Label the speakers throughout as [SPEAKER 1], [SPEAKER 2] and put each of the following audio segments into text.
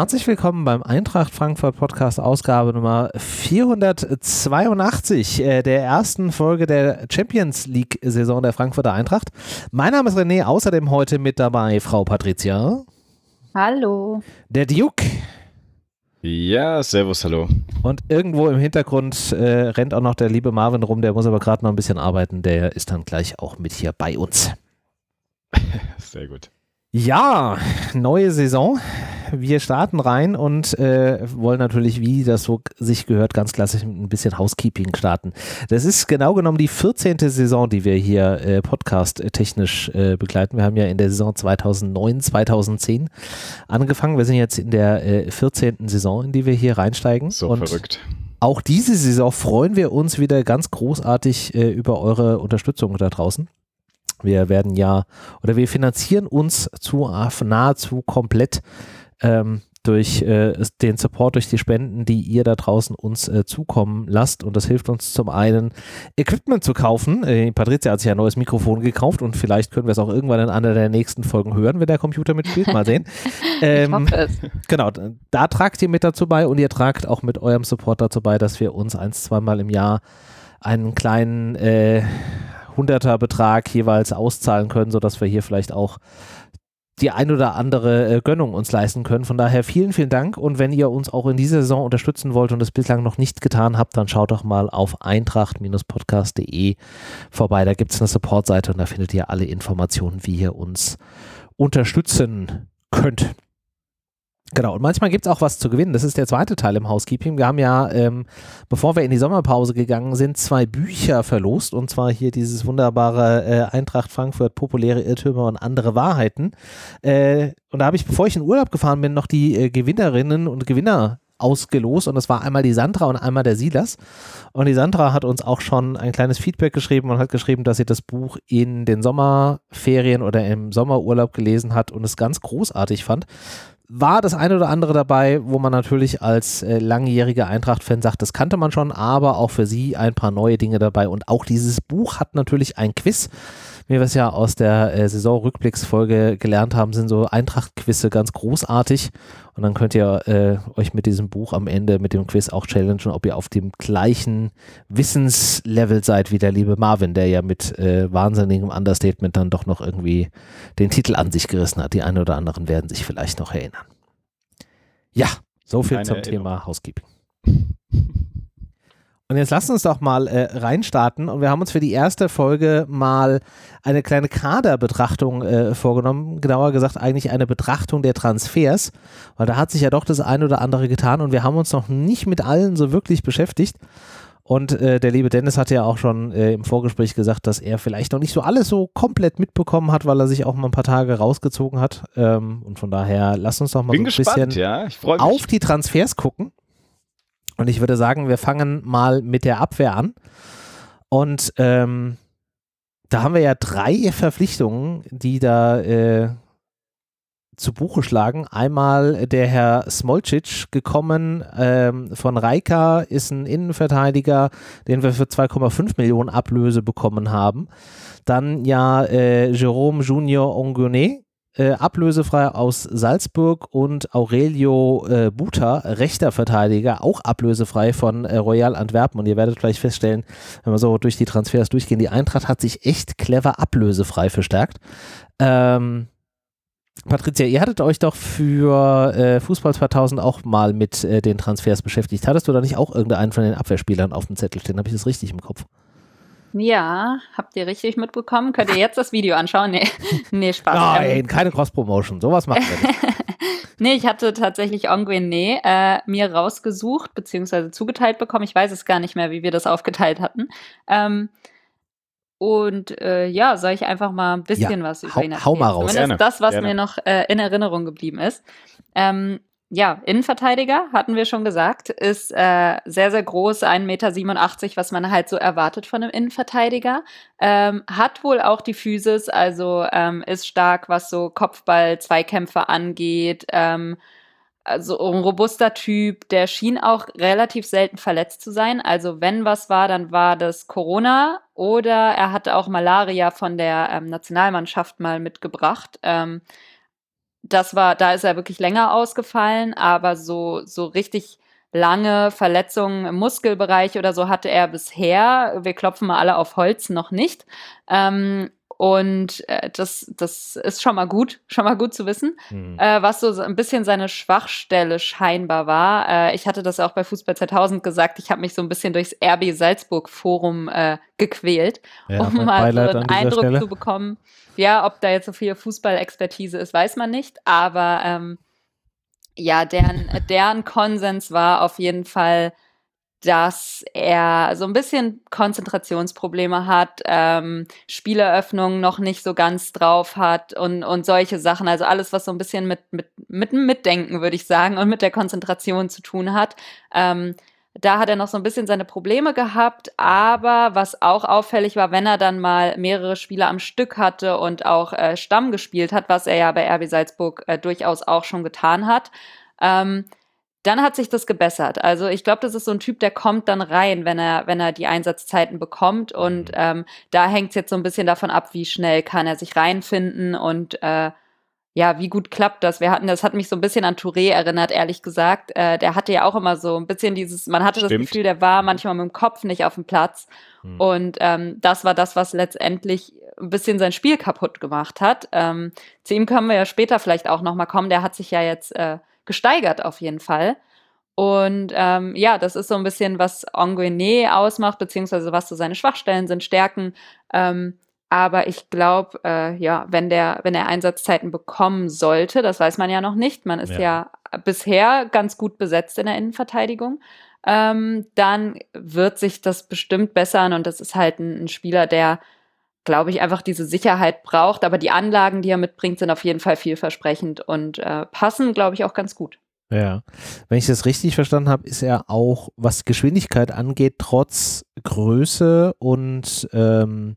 [SPEAKER 1] herzlich willkommen beim Eintracht Frankfurt Podcast Ausgabe Nummer 482 äh, der ersten Folge der Champions League Saison der Frankfurter Eintracht. Mein Name ist René, außerdem heute mit dabei Frau Patricia.
[SPEAKER 2] Hallo.
[SPEAKER 1] Der Duke.
[SPEAKER 3] Ja, servus, hallo.
[SPEAKER 1] Und irgendwo im Hintergrund äh, rennt auch noch der liebe Marvin rum, der muss aber gerade noch ein bisschen arbeiten, der ist dann gleich auch mit hier bei uns.
[SPEAKER 3] Sehr gut.
[SPEAKER 1] Ja, neue Saison. Wir starten rein und äh, wollen natürlich, wie das so sich gehört, ganz klassisch mit ein bisschen Housekeeping starten. Das ist genau genommen die 14. Saison, die wir hier äh, podcast-technisch äh, begleiten. Wir haben ja in der Saison 2009, 2010 angefangen. Wir sind jetzt in der äh, 14. Saison, in die wir hier reinsteigen.
[SPEAKER 3] So
[SPEAKER 1] und
[SPEAKER 3] verrückt.
[SPEAKER 1] Auch diese Saison freuen wir uns wieder ganz großartig äh, über eure Unterstützung da draußen. Wir werden ja oder wir finanzieren uns zu nahezu komplett ähm, durch äh, den Support, durch die Spenden, die ihr da draußen uns äh, zukommen lasst. Und das hilft uns zum einen, Equipment zu kaufen. Äh, Patricia hat sich ein neues Mikrofon gekauft und vielleicht können wir es auch irgendwann in einer der nächsten Folgen hören, wenn der Computer mitspielt. Mal sehen.
[SPEAKER 2] ähm, ich hoffe es.
[SPEAKER 1] Genau, da tragt ihr mit dazu bei und ihr tragt auch mit eurem Support dazu bei, dass wir uns ein, zweimal im Jahr einen kleinen äh, hunderter Betrag jeweils auszahlen können, sodass wir hier vielleicht auch die ein oder andere äh, Gönnung uns leisten können. Von daher vielen, vielen Dank. Und wenn ihr uns auch in dieser Saison unterstützen wollt und es bislang noch nicht getan habt, dann schaut doch mal auf eintracht-podcast.de vorbei. Da gibt es eine Supportseite und da findet ihr alle Informationen, wie ihr uns unterstützen könnt. Genau, und manchmal gibt es auch was zu gewinnen. Das ist der zweite Teil im Housekeeping. Wir haben ja, ähm, bevor wir in die Sommerpause gegangen sind, zwei Bücher verlost. Und zwar hier dieses wunderbare äh, Eintracht Frankfurt, populäre Irrtümer und andere Wahrheiten. Äh, und da habe ich, bevor ich in Urlaub gefahren bin, noch die äh, Gewinnerinnen und Gewinner ausgelost und das war einmal die Sandra und einmal der Silas. Und die Sandra hat uns auch schon ein kleines Feedback geschrieben und hat geschrieben, dass sie das Buch in den Sommerferien oder im Sommerurlaub gelesen hat und es ganz großartig fand war das eine oder andere dabei, wo man natürlich als äh, langjähriger Eintracht-Fan sagt, das kannte man schon, aber auch für sie ein paar neue Dinge dabei. Und auch dieses Buch hat natürlich ein Quiz. Wie wir es ja aus der äh, Saisonrückblicksfolge gelernt haben, sind so Eintracht-Quizze ganz großartig. Und dann könnt ihr äh, euch mit diesem Buch am Ende, mit dem Quiz auch challengen, ob ihr auf dem gleichen Wissenslevel seid wie der liebe Marvin, der ja mit äh, wahnsinnigem Understatement dann doch noch irgendwie den Titel an sich gerissen hat. Die einen oder anderen werden sich vielleicht noch erinnern. Ja, so viel zum Erinnerung. Thema Housekeeping. Und jetzt lasst uns doch mal äh, reinstarten. Und wir haben uns für die erste Folge mal eine kleine Kaderbetrachtung äh, vorgenommen. Genauer gesagt eigentlich eine Betrachtung der Transfers. Weil da hat sich ja doch das eine oder andere getan und wir haben uns noch nicht mit allen so wirklich beschäftigt. Und äh, der liebe Dennis hat ja auch schon äh, im Vorgespräch gesagt, dass er vielleicht noch nicht so alles so komplett mitbekommen hat, weil er sich auch mal ein paar Tage rausgezogen hat. Ähm, und von daher lasst uns doch mal
[SPEAKER 3] Bin
[SPEAKER 1] so ein
[SPEAKER 3] gespannt,
[SPEAKER 1] bisschen
[SPEAKER 3] ja.
[SPEAKER 1] auf die Transfers gucken. Und ich würde sagen, wir fangen mal mit der Abwehr an. Und ähm, da haben wir ja drei Verpflichtungen, die da äh, zu Buche schlagen. Einmal der Herr Smolcic gekommen ähm, von Reika, ist ein Innenverteidiger, den wir für 2,5 Millionen Ablöse bekommen haben. Dann ja äh, Jerome Junior Ongonet, äh, ablösefrei aus Salzburg und Aurelio äh, Buta, rechter Verteidiger, auch ablösefrei von äh, Royal Antwerpen. Und ihr werdet gleich feststellen, wenn wir so durch die Transfers durchgehen, die Eintracht hat sich echt clever ablösefrei verstärkt. Ähm, Patricia, ihr hattet euch doch für äh, Fußball 2000 auch mal mit äh, den Transfers beschäftigt. Hattest du da nicht auch irgendeinen von den Abwehrspielern auf dem Zettel stehen? Habe ich das richtig im Kopf?
[SPEAKER 2] Ja, habt ihr richtig mitbekommen? Könnt ihr jetzt das Video anschauen? Nee, nee Spaß.
[SPEAKER 1] Nein, ähm, keine Cross-Promotion. Sowas machen wir nicht.
[SPEAKER 2] nee, ich hatte tatsächlich Onguene äh, mir rausgesucht, beziehungsweise zugeteilt bekommen. Ich weiß es gar nicht mehr, wie wir das aufgeteilt hatten. Ähm, und äh, ja, soll ich einfach mal ein bisschen
[SPEAKER 1] ja,
[SPEAKER 2] was über ihn erzählen?
[SPEAKER 1] Hau mal raus.
[SPEAKER 2] Zumindest das, was Gerne. mir noch äh, in Erinnerung geblieben ist. Ähm, ja, Innenverteidiger, hatten wir schon gesagt, ist äh, sehr, sehr groß, 1,87 Meter, was man halt so erwartet von einem Innenverteidiger. Ähm, hat wohl auch die Physis, also ähm, ist stark, was so Kopfball, Zweikämpfe angeht. Ähm, also ein robuster Typ, der schien auch relativ selten verletzt zu sein. Also wenn was war, dann war das Corona oder er hatte auch Malaria von der ähm, Nationalmannschaft mal mitgebracht. Das war, da ist er wirklich länger ausgefallen, aber so, so richtig lange Verletzungen im Muskelbereich oder so hatte er bisher. Wir klopfen mal alle auf Holz noch nicht. Ähm, und äh, das, das ist schon mal gut, schon mal gut zu wissen, mhm. äh, was so ein bisschen seine Schwachstelle scheinbar war. Äh, ich hatte das auch bei Fußball 2000 gesagt, ich habe mich so ein bisschen durchs RB Salzburg Forum äh, gequält, ja, um mal so einen Eindruck Stelle. zu bekommen. Ja, ob da jetzt so viel Fußballexpertise ist, weiß man nicht, aber ähm, ja, deren, deren Konsens war auf jeden Fall, dass er so ein bisschen Konzentrationsprobleme hat, ähm, Spieleröffnungen noch nicht so ganz drauf hat und, und solche Sachen. Also alles, was so ein bisschen mit, mit, mit dem Mitdenken, würde ich sagen, und mit der Konzentration zu tun hat. Ähm, da hat er noch so ein bisschen seine Probleme gehabt, aber was auch auffällig war, wenn er dann mal mehrere Spiele am Stück hatte und auch äh, Stamm gespielt hat, was er ja bei RB Salzburg äh, durchaus auch schon getan hat, ähm, dann hat sich das gebessert. Also ich glaube, das ist so ein Typ, der kommt dann rein, wenn er, wenn er die Einsatzzeiten bekommt. Und mhm. ähm, da hängt es jetzt so ein bisschen davon ab, wie schnell kann er sich reinfinden und äh, ja, wie gut klappt das? Wir hatten, das hat mich so ein bisschen an Touré erinnert, ehrlich gesagt. Äh, der hatte ja auch immer so ein bisschen dieses, man hatte Stimmt. das Gefühl, der war manchmal mit dem Kopf nicht auf dem Platz. Mhm. Und ähm, das war das, was letztendlich ein bisschen sein Spiel kaputt gemacht hat. Ähm, zu ihm können wir ja später vielleicht auch nochmal kommen. Der hat sich ja jetzt äh, gesteigert auf jeden Fall. Und ähm, ja, das ist so ein bisschen, was Anguene ausmacht, beziehungsweise was so seine Schwachstellen sind, Stärken. Ähm, aber ich glaube, äh, ja, wenn der, wenn er Einsatzzeiten bekommen sollte, das weiß man ja noch nicht. Man ist ja, ja bisher ganz gut besetzt in der Innenverteidigung. Ähm, dann wird sich das bestimmt bessern und das ist halt ein, ein Spieler, der glaube ich, einfach diese Sicherheit braucht. Aber die Anlagen, die er mitbringt, sind auf jeden Fall vielversprechend und äh, passen, glaube ich, auch ganz gut.
[SPEAKER 1] Ja, wenn ich das richtig verstanden habe, ist er auch, was Geschwindigkeit angeht, trotz Größe und ähm,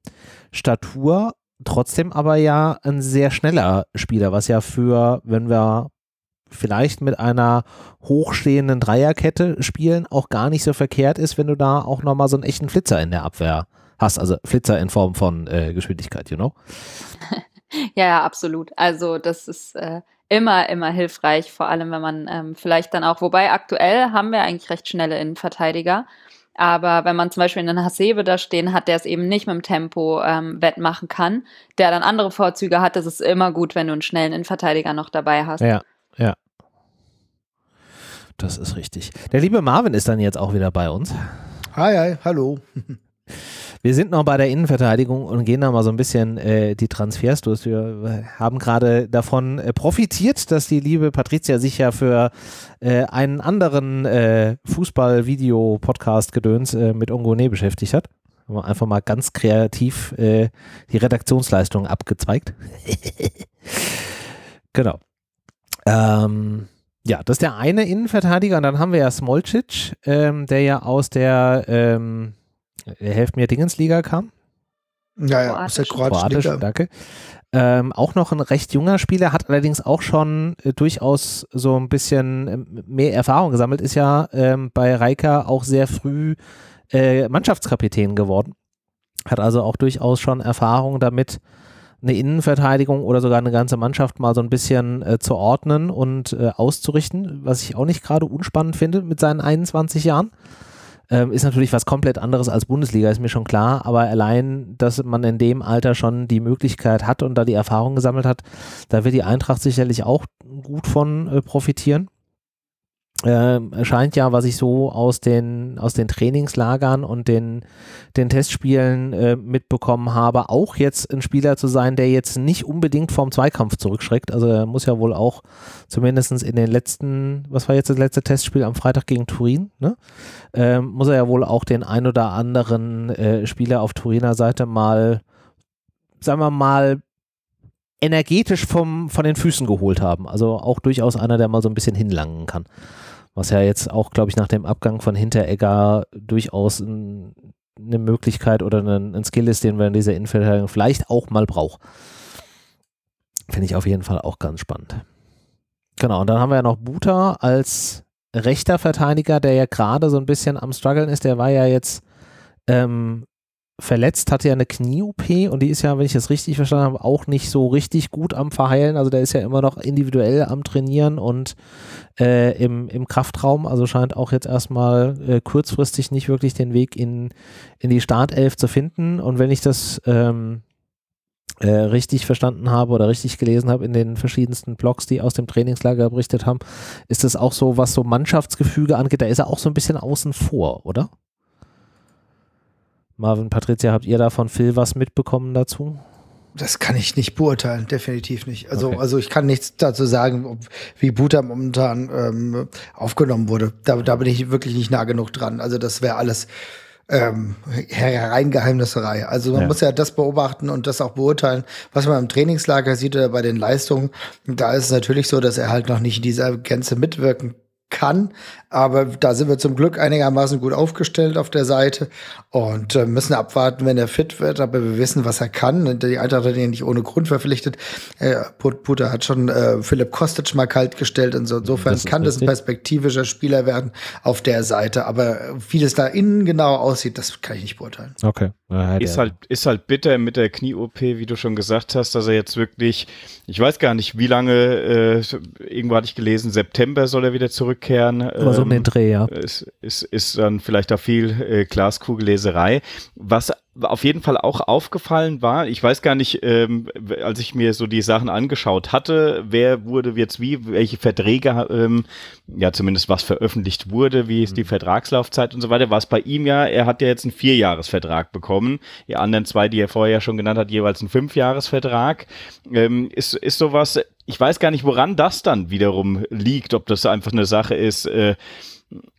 [SPEAKER 1] Statur, trotzdem aber ja ein sehr schneller Spieler, was ja für, wenn wir vielleicht mit einer hochstehenden Dreierkette spielen, auch gar nicht so verkehrt ist, wenn du da auch nochmal so einen echten Flitzer in der Abwehr hast. Also Flitzer in Form von äh, Geschwindigkeit, you know?
[SPEAKER 2] ja, ja, absolut. Also das ist äh, immer, immer hilfreich, vor allem wenn man ähm, vielleicht dann auch, wobei aktuell haben wir eigentlich recht schnelle Innenverteidiger. Aber wenn man zum Beispiel einen Hasebe da stehen hat, der es eben nicht mit dem Tempo ähm, wettmachen kann, der dann andere Vorzüge hat, ist es immer gut, wenn du einen schnellen Innenverteidiger noch dabei hast.
[SPEAKER 1] Ja, ja. Das ist richtig. Der liebe Marvin ist dann jetzt auch wieder bei uns.
[SPEAKER 4] Hi, hi, hallo.
[SPEAKER 1] Wir sind noch bei der Innenverteidigung und gehen da mal so ein bisschen äh, die Transfers durch. Wir haben gerade davon äh, profitiert, dass die liebe Patricia sich ja für äh, einen anderen äh, Fußball-Video-Podcast-Gedöns äh, mit Ongone beschäftigt hat. Haben wir einfach mal ganz kreativ äh, die Redaktionsleistung abgezweigt. genau. Ähm, ja, das ist der eine Innenverteidiger und dann haben wir ja Smolcic, ähm, der ja aus der ähm, helft mir, Dingensliga kam.
[SPEAKER 4] Ja, ja, aus der kroatischen Kroatisch.
[SPEAKER 1] Danke. Ähm, auch noch ein recht junger Spieler, hat allerdings auch schon äh, durchaus so ein bisschen äh, mehr Erfahrung gesammelt, ist ja ähm, bei Reika auch sehr früh äh, Mannschaftskapitän geworden. Hat also auch durchaus schon Erfahrung damit, eine Innenverteidigung oder sogar eine ganze Mannschaft mal so ein bisschen äh, zu ordnen und äh, auszurichten, was ich auch nicht gerade unspannend finde mit seinen 21 Jahren. Ähm, ist natürlich was komplett anderes als Bundesliga, ist mir schon klar, aber allein, dass man in dem Alter schon die Möglichkeit hat und da die Erfahrung gesammelt hat, da wird die Eintracht sicherlich auch gut von äh, profitieren äh, scheint ja, was ich so aus den, aus den Trainingslagern und den, den Testspielen äh, mitbekommen habe, auch jetzt ein Spieler zu sein, der jetzt nicht unbedingt vom Zweikampf zurückschreckt. Also er muss ja wohl auch zumindest in den letzten, was war jetzt das letzte Testspiel am Freitag gegen Turin, ne? äh, muss er ja wohl auch den ein oder anderen äh, Spieler auf Turiner Seite mal, sagen wir mal, energetisch vom, von den Füßen geholt haben. Also auch durchaus einer, der mal so ein bisschen hinlangen kann was ja jetzt auch, glaube ich, nach dem Abgang von Hinteregger durchaus ein, eine Möglichkeit oder ein, ein, Skill ist, den wir in dieser Innenverteidigung vielleicht auch mal brauchen. Finde ich auf jeden Fall auch ganz spannend. Genau, und dann haben wir ja noch Buta als rechter Verteidiger, der ja gerade so ein bisschen am struggeln ist. Der war ja jetzt ähm, verletzt, hatte ja eine Knie-OP und die ist ja, wenn ich das richtig verstanden habe, auch nicht so richtig gut am Verheilen. Also der ist ja immer noch individuell am Trainieren und äh, im, im Kraftraum. Also scheint auch jetzt erstmal äh, kurzfristig nicht wirklich den Weg in, in die Startelf zu finden. Und wenn ich das ähm, äh, richtig verstanden habe oder richtig gelesen habe in den verschiedensten Blogs, die aus dem Trainingslager berichtet haben, ist das auch so, was so Mannschaftsgefüge angeht, da ist er auch so ein bisschen außen vor, oder? Marvin, Patricia, habt ihr da von Phil was mitbekommen dazu?
[SPEAKER 4] Das kann ich nicht beurteilen, definitiv nicht. Also, okay. also ich kann nichts dazu sagen, ob, wie Buta momentan ähm, aufgenommen wurde. Da, da bin ich wirklich nicht nah genug dran. Also das wäre alles ähm, Hereingeheimnisserei. Also man ja. muss ja das beobachten und das auch beurteilen, was man im Trainingslager sieht oder bei den Leistungen. Da ist es natürlich so, dass er halt noch nicht in dieser Gänze mitwirken kann. Aber da sind wir zum Glück einigermaßen gut aufgestellt auf der Seite und äh, müssen abwarten, wenn er fit wird. Aber wir wissen, was er kann. Die Eintracht hat ihn nicht ohne Grund verpflichtet. Äh, Puter hat schon äh, Philipp Kostic mal kalt gestellt. Insofern das kann das ein perspektivischer Spieler werden auf der Seite. Aber wie das da innen genau aussieht, das kann ich nicht beurteilen.
[SPEAKER 1] Okay.
[SPEAKER 3] ist, halt, ist halt bitter mit der Knie-OP, wie du schon gesagt hast, dass er jetzt wirklich, ich weiß gar nicht, wie lange, äh, irgendwo hatte ich gelesen, September soll er wieder zurückkehren.
[SPEAKER 1] Aber so um den ähm, Dreh, ja.
[SPEAKER 3] Ist, ist, ist dann vielleicht auch viel äh, Glaskugelleserei. Was auf jeden Fall auch aufgefallen war, ich weiß gar nicht, ähm, als ich mir so die Sachen angeschaut hatte, wer wurde jetzt wie, welche Verträge, ähm, ja zumindest was veröffentlicht wurde, wie ist die mhm. Vertragslaufzeit und so weiter, war es bei ihm ja, er hat ja jetzt einen Vierjahresvertrag bekommen, die anderen zwei, die er vorher schon genannt hat, jeweils einen Fünfjahresvertrag. Ähm, ist, ist sowas, ich weiß gar nicht, woran das dann wiederum liegt, ob das einfach eine Sache ist, äh,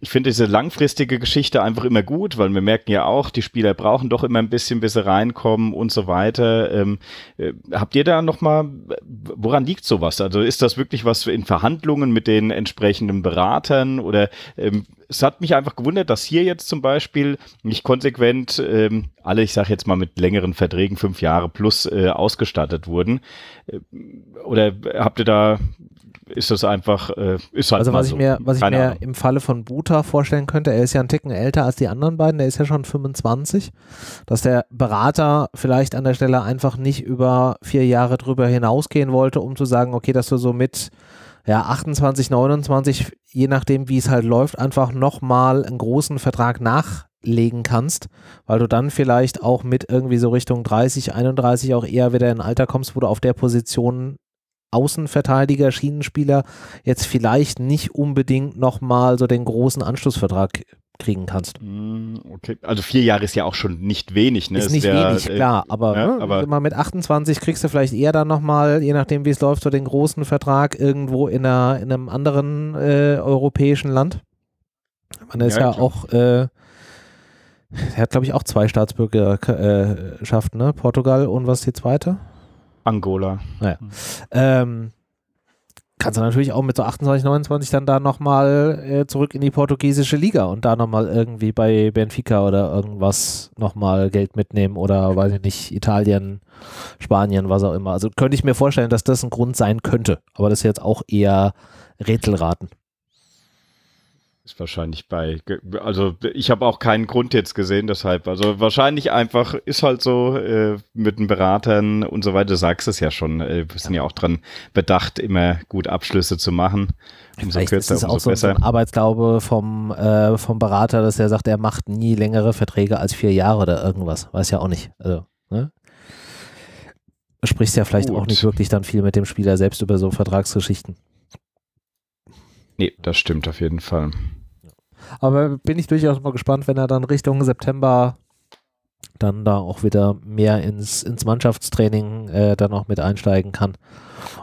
[SPEAKER 3] ich finde diese langfristige Geschichte einfach immer gut, weil wir merken ja auch, die Spieler brauchen doch immer ein bisschen, bis sie reinkommen und so weiter. Ähm, äh, habt ihr da nochmal, woran liegt sowas? Also ist das wirklich was in Verhandlungen mit den entsprechenden Beratern oder ähm, es hat mich einfach gewundert, dass hier jetzt zum Beispiel nicht konsequent ähm, alle, ich sage jetzt mal mit längeren Verträgen, fünf Jahre plus äh, ausgestattet wurden. Äh, oder habt ihr da ist das einfach, äh, ist halt
[SPEAKER 1] Also was
[SPEAKER 3] so.
[SPEAKER 1] ich mir, was ich mir im Falle von Buta vorstellen könnte, er ist ja ein Ticken älter als die anderen beiden, der ist ja schon 25, dass der Berater vielleicht an der Stelle einfach nicht über vier Jahre drüber hinausgehen wollte, um zu sagen, okay, dass du so mit ja, 28, 29, je nachdem, wie es halt läuft, einfach nochmal einen großen Vertrag nachlegen kannst, weil du dann vielleicht auch mit irgendwie so Richtung 30, 31 auch eher wieder in ein Alter kommst, wo du auf der Position Außenverteidiger, Schienenspieler jetzt vielleicht nicht unbedingt nochmal so den großen Anschlussvertrag kriegen kannst.
[SPEAKER 3] Mm, okay, also vier Jahre ist ja auch schon nicht wenig. Ne?
[SPEAKER 1] Ist, nicht der, wenig, äh, klar, aber, ja, ne, aber mal mit 28 kriegst du vielleicht eher dann nochmal, je nachdem wie es läuft, so den großen Vertrag irgendwo in, einer, in einem anderen äh, europäischen Land. Man ist ja, ja auch, äh, er hat glaube ich auch zwei Staatsbürgerschaften, ne? Portugal und was ist die zweite?
[SPEAKER 3] Angola.
[SPEAKER 1] Naja. Ähm, kannst du natürlich auch mit so 28, 29 dann da nochmal äh, zurück in die portugiesische Liga und da nochmal irgendwie bei Benfica oder irgendwas nochmal Geld mitnehmen oder weiß ich nicht, Italien, Spanien, was auch immer. Also könnte ich mir vorstellen, dass das ein Grund sein könnte, aber das ist jetzt auch eher Rätselraten.
[SPEAKER 3] Ist wahrscheinlich bei, also ich habe auch keinen Grund jetzt gesehen, deshalb, also wahrscheinlich einfach ist halt so äh, mit den Beratern und so weiter, du sagst es ja schon, äh, wir sind ja auch dran bedacht, immer gut Abschlüsse zu machen.
[SPEAKER 1] Umso Vielleicht kürzer, ist es auch so, so, ein Arbeitsglaube vom, äh, vom Berater, dass er sagt, er macht nie längere Verträge als vier Jahre oder irgendwas, weiß ja auch nicht. Also, ne? Du sprichst ja vielleicht gut. auch nicht wirklich dann viel mit dem Spieler selbst über so Vertragsgeschichten.
[SPEAKER 3] Nee, das stimmt auf jeden Fall.
[SPEAKER 1] Aber bin ich durchaus mal gespannt, wenn er dann Richtung September dann da auch wieder mehr ins, ins Mannschaftstraining äh, dann auch mit einsteigen kann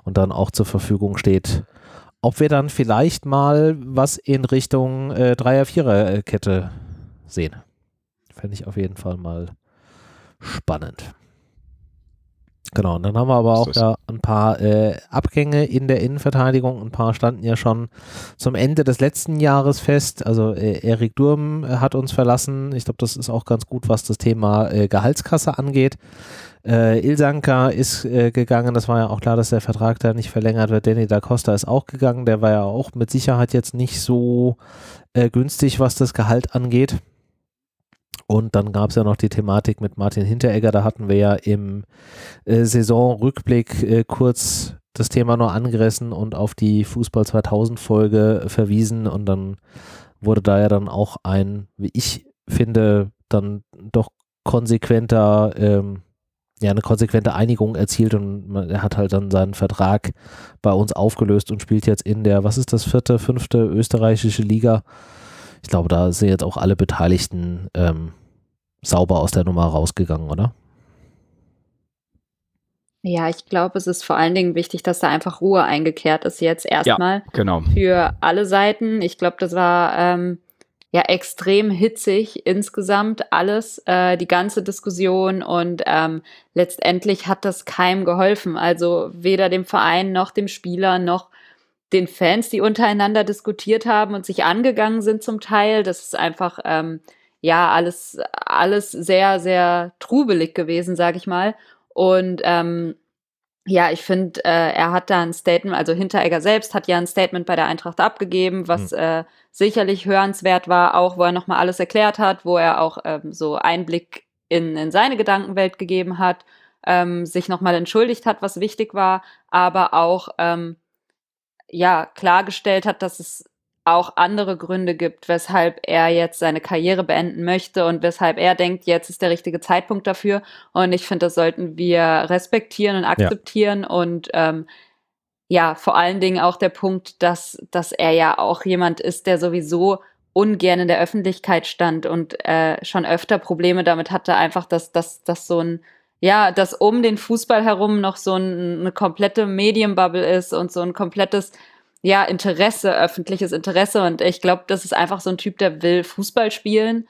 [SPEAKER 1] und dann auch zur Verfügung steht. Ob wir dann vielleicht mal was in Richtung äh, Dreier-Vierer-Kette sehen. Fände ich auf jeden Fall mal spannend. Genau, und dann haben wir aber auch ja ein paar äh, Abgänge in der Innenverteidigung. Ein paar standen ja schon zum Ende des letzten Jahres fest. Also äh, Erik Durm äh, hat uns verlassen. Ich glaube, das ist auch ganz gut, was das Thema äh, Gehaltskasse angeht. Äh, Ilsanka ist äh, gegangen. Das war ja auch klar, dass der Vertrag da nicht verlängert wird. Danny da Costa ist auch gegangen. Der war ja auch mit Sicherheit jetzt nicht so günstig, was das Gehalt angeht. Und dann gab es ja noch die Thematik mit Martin Hinteregger. Da hatten wir ja im äh, Saisonrückblick äh, kurz das Thema nur angerissen und auf die Fußball 2000 Folge verwiesen. Und dann wurde da ja dann auch ein, wie ich finde, dann doch konsequenter, ähm, ja, eine konsequente Einigung erzielt und man, er hat halt dann seinen Vertrag bei uns aufgelöst und spielt jetzt in der, was ist das, vierte, fünfte österreichische Liga. Ich glaube, da sind jetzt auch alle Beteiligten ähm, sauber aus der Nummer rausgegangen, oder?
[SPEAKER 2] Ja, ich glaube, es ist vor allen Dingen wichtig, dass da einfach Ruhe eingekehrt ist jetzt erstmal. Ja,
[SPEAKER 3] genau.
[SPEAKER 2] Für alle Seiten. Ich glaube, das war ähm, ja extrem hitzig insgesamt alles, äh, die ganze Diskussion und ähm, letztendlich hat das keinem geholfen. Also weder dem Verein noch dem Spieler noch den Fans, die untereinander diskutiert haben und sich angegangen sind zum Teil. Das ist einfach ähm, ja, alles, alles sehr, sehr trubelig gewesen, sag ich mal. Und ähm, ja, ich finde, äh, er hat da ein Statement, also Hinteregger selbst hat ja ein Statement bei der Eintracht abgegeben, was mhm. äh, sicherlich hörenswert war, auch wo er nochmal alles erklärt hat, wo er auch ähm, so Einblick in, in seine Gedankenwelt gegeben hat, ähm, sich nochmal entschuldigt hat, was wichtig war, aber auch ähm, ja klargestellt hat, dass es auch andere Gründe gibt, weshalb er jetzt seine Karriere beenden möchte und weshalb er denkt, jetzt ist der richtige Zeitpunkt dafür. Und ich finde, das sollten wir respektieren und akzeptieren. Ja. Und ähm, ja, vor allen Dingen auch der Punkt, dass, dass er ja auch jemand ist, der sowieso ungern in der Öffentlichkeit stand und äh, schon öfter Probleme damit hatte, einfach, dass, dass, dass so ein ja, dass um den Fußball herum noch so ein, eine komplette Medienbubble ist und so ein komplettes ja, Interesse, öffentliches Interesse. Und ich glaube, das ist einfach so ein Typ, der will Fußball spielen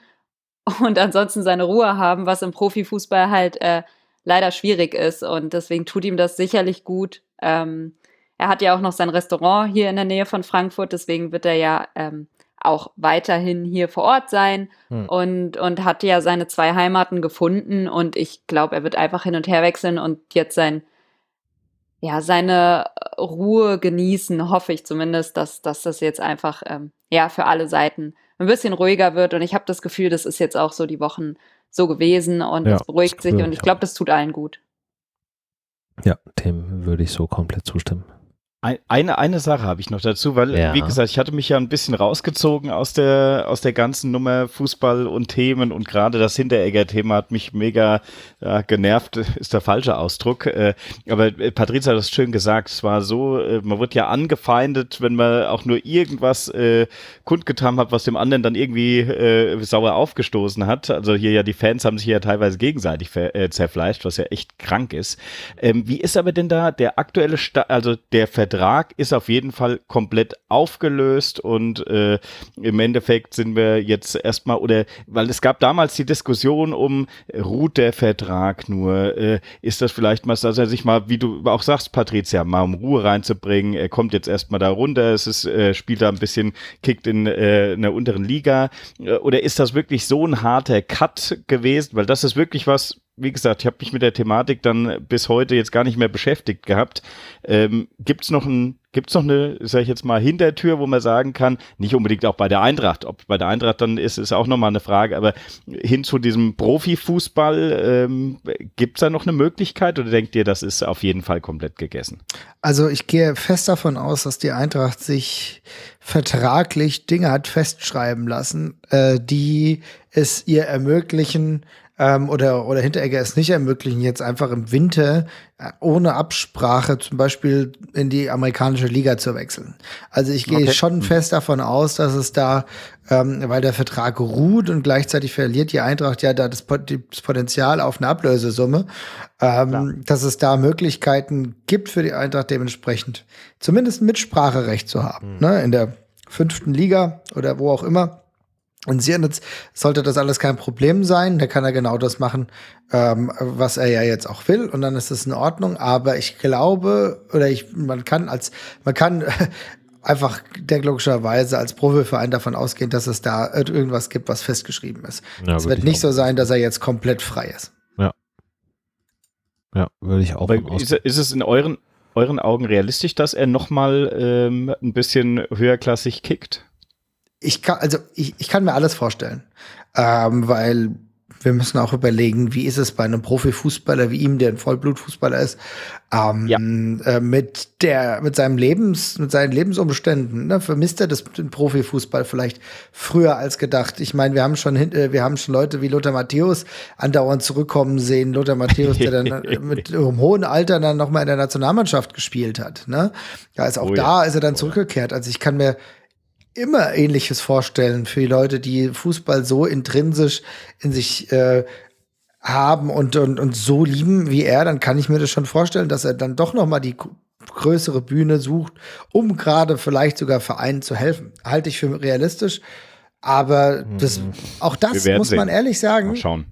[SPEAKER 2] und ansonsten seine Ruhe haben, was im Profifußball halt äh, leider schwierig ist. Und deswegen tut ihm das sicherlich gut. Ähm, er hat ja auch noch sein Restaurant hier in der Nähe von Frankfurt, deswegen wird er ja ähm, auch weiterhin hier vor Ort sein hm. und, und hat ja seine zwei Heimaten gefunden. Und ich glaube, er wird einfach hin und her wechseln und jetzt sein ja, seine äh, Ruhe genießen, hoffe ich zumindest, dass, dass das jetzt einfach ähm, ja für alle Seiten ein bisschen ruhiger wird. Und ich habe das Gefühl, das ist jetzt auch so die Wochen so gewesen und es beruhigt sich und ich glaube, das tut allen gut.
[SPEAKER 1] Ja, dem würde ich so komplett zustimmen.
[SPEAKER 3] Eine, eine Sache habe ich noch dazu, weil, ja. wie gesagt, ich hatte mich ja ein bisschen rausgezogen aus der, aus der ganzen Nummer Fußball und Themen und gerade das Hinteregger-Thema hat mich mega ja, genervt, ist der falsche Ausdruck. Äh, aber äh, Patrizia hat das schön gesagt, es war so, äh, man wird ja angefeindet, wenn man auch nur irgendwas äh, kundgetan hat, was dem anderen dann irgendwie äh, sauer aufgestoßen hat. Also hier ja, die Fans haben sich ja teilweise gegenseitig äh, zerfleischt, was ja echt krank ist. Ähm, wie ist aber denn da der aktuelle, Sta also der Vertrag Vertrag ist auf jeden Fall komplett aufgelöst und äh, im Endeffekt sind wir jetzt erstmal, oder weil es gab damals die Diskussion um, ruht der Vertrag nur, äh, ist das vielleicht mal, dass er sich mal, wie du auch sagst, Patricia, mal um Ruhe reinzubringen, er kommt jetzt erstmal da runter, es ist, äh, spielt da ein bisschen, kickt in, äh, in der unteren Liga, äh, oder ist das wirklich so ein harter Cut gewesen, weil das ist wirklich was, wie gesagt, ich habe mich mit der Thematik dann bis heute jetzt gar nicht mehr beschäftigt gehabt. Ähm, Gibt es noch, ein, noch eine, sag ich jetzt mal, Hintertür, wo man sagen kann, nicht unbedingt auch bei der Eintracht, ob bei der Eintracht dann ist, ist auch nochmal eine Frage, aber hin zu diesem Profifußball, ähm, gibt es da noch eine Möglichkeit oder denkt ihr, das ist auf jeden Fall komplett gegessen?
[SPEAKER 4] Also ich gehe fest davon aus, dass die Eintracht sich vertraglich Dinge hat festschreiben lassen, äh, die es ihr ermöglichen, ähm, oder, oder Hinteregger es nicht ermöglichen, jetzt einfach im Winter äh, ohne Absprache zum Beispiel in die amerikanische Liga zu wechseln. Also ich gehe okay. schon hm. fest davon aus, dass es da, ähm, weil der Vertrag ruht und gleichzeitig verliert die Eintracht ja da das, das Potenzial auf eine Ablösesumme, ähm, dass es da Möglichkeiten gibt für die Eintracht dementsprechend zumindest ein Mitspracherecht zu haben, mhm. ne, in der fünften Liga oder wo auch immer. Und Siernitz sollte das alles kein Problem sein. Da kann er genau das machen, ähm, was er ja jetzt auch will. Und dann ist es in Ordnung. Aber ich glaube, oder ich, man kann als, man kann einfach der logischerweise als Profiverein davon ausgehen, dass es da irgendwas gibt, was festgeschrieben ist. Ja, es wird nicht so sein, dass er jetzt komplett frei ist.
[SPEAKER 1] Ja. Ja, würde ich auch.
[SPEAKER 3] Ist, ist es in euren, euren Augen realistisch, dass er nochmal ähm, ein bisschen höherklassig kickt?
[SPEAKER 4] Ich kann, also ich, ich kann mir alles vorstellen. Ähm, weil wir müssen auch überlegen, wie ist es bei einem Profifußballer wie ihm, der ein Vollblutfußballer ist, ähm, ja. äh, mit der, mit seinem Lebens, mit seinen Lebensumständen. Ne? Vermisst er das den Profifußball vielleicht früher als gedacht? Ich meine, wir haben schon, äh, wir haben schon Leute wie Lothar Matthäus andauernd zurückkommen sehen. Lothar Matthäus, der dann äh, mit einem hohen Alter dann noch mal in der Nationalmannschaft gespielt hat. Ne? Ja, ist auch oh, da ja. ist er dann oh, zurückgekehrt. Also ich kann mir immer Ähnliches vorstellen für die Leute, die Fußball so intrinsisch in sich äh, haben und, und, und so lieben wie er, dann kann ich mir das schon vorstellen, dass er dann doch noch mal die größere Bühne sucht, um gerade vielleicht sogar Vereinen zu helfen. Halte ich für realistisch. Aber das, mhm. auch das muss man sehen. ehrlich sagen.
[SPEAKER 3] Mal schauen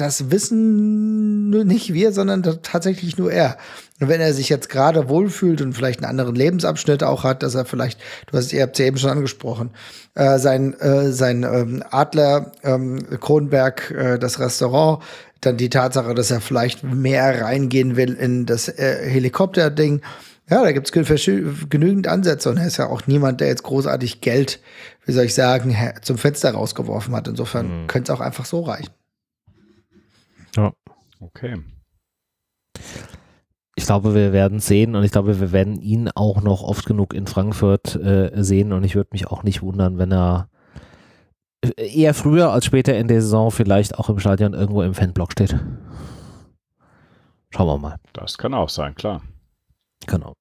[SPEAKER 4] das wissen nicht wir, sondern tatsächlich nur er. Und wenn er sich jetzt gerade wohlfühlt und vielleicht einen anderen Lebensabschnitt auch hat, dass er vielleicht, du hast, ihr habt es ja eben schon angesprochen, äh, sein, äh, sein ähm, Adler ähm, Kronberg, äh, das Restaurant, dann die Tatsache, dass er vielleicht mehr reingehen will in das äh, Helikopter-Ding. Ja, da gibt es genügend Ansätze und er ist ja auch niemand, der jetzt großartig Geld, wie soll ich sagen, zum Fenster rausgeworfen hat. Insofern mhm. könnte es auch einfach so reichen.
[SPEAKER 1] Ja.
[SPEAKER 3] Okay.
[SPEAKER 1] Ich glaube, wir werden sehen und ich glaube, wir werden ihn auch noch oft genug in Frankfurt äh, sehen und ich würde mich auch nicht wundern, wenn er äh, eher früher als später in der Saison vielleicht auch im Stadion irgendwo im Fanblock steht. Schauen wir mal.
[SPEAKER 3] Das kann auch sein, klar.
[SPEAKER 1] Genau.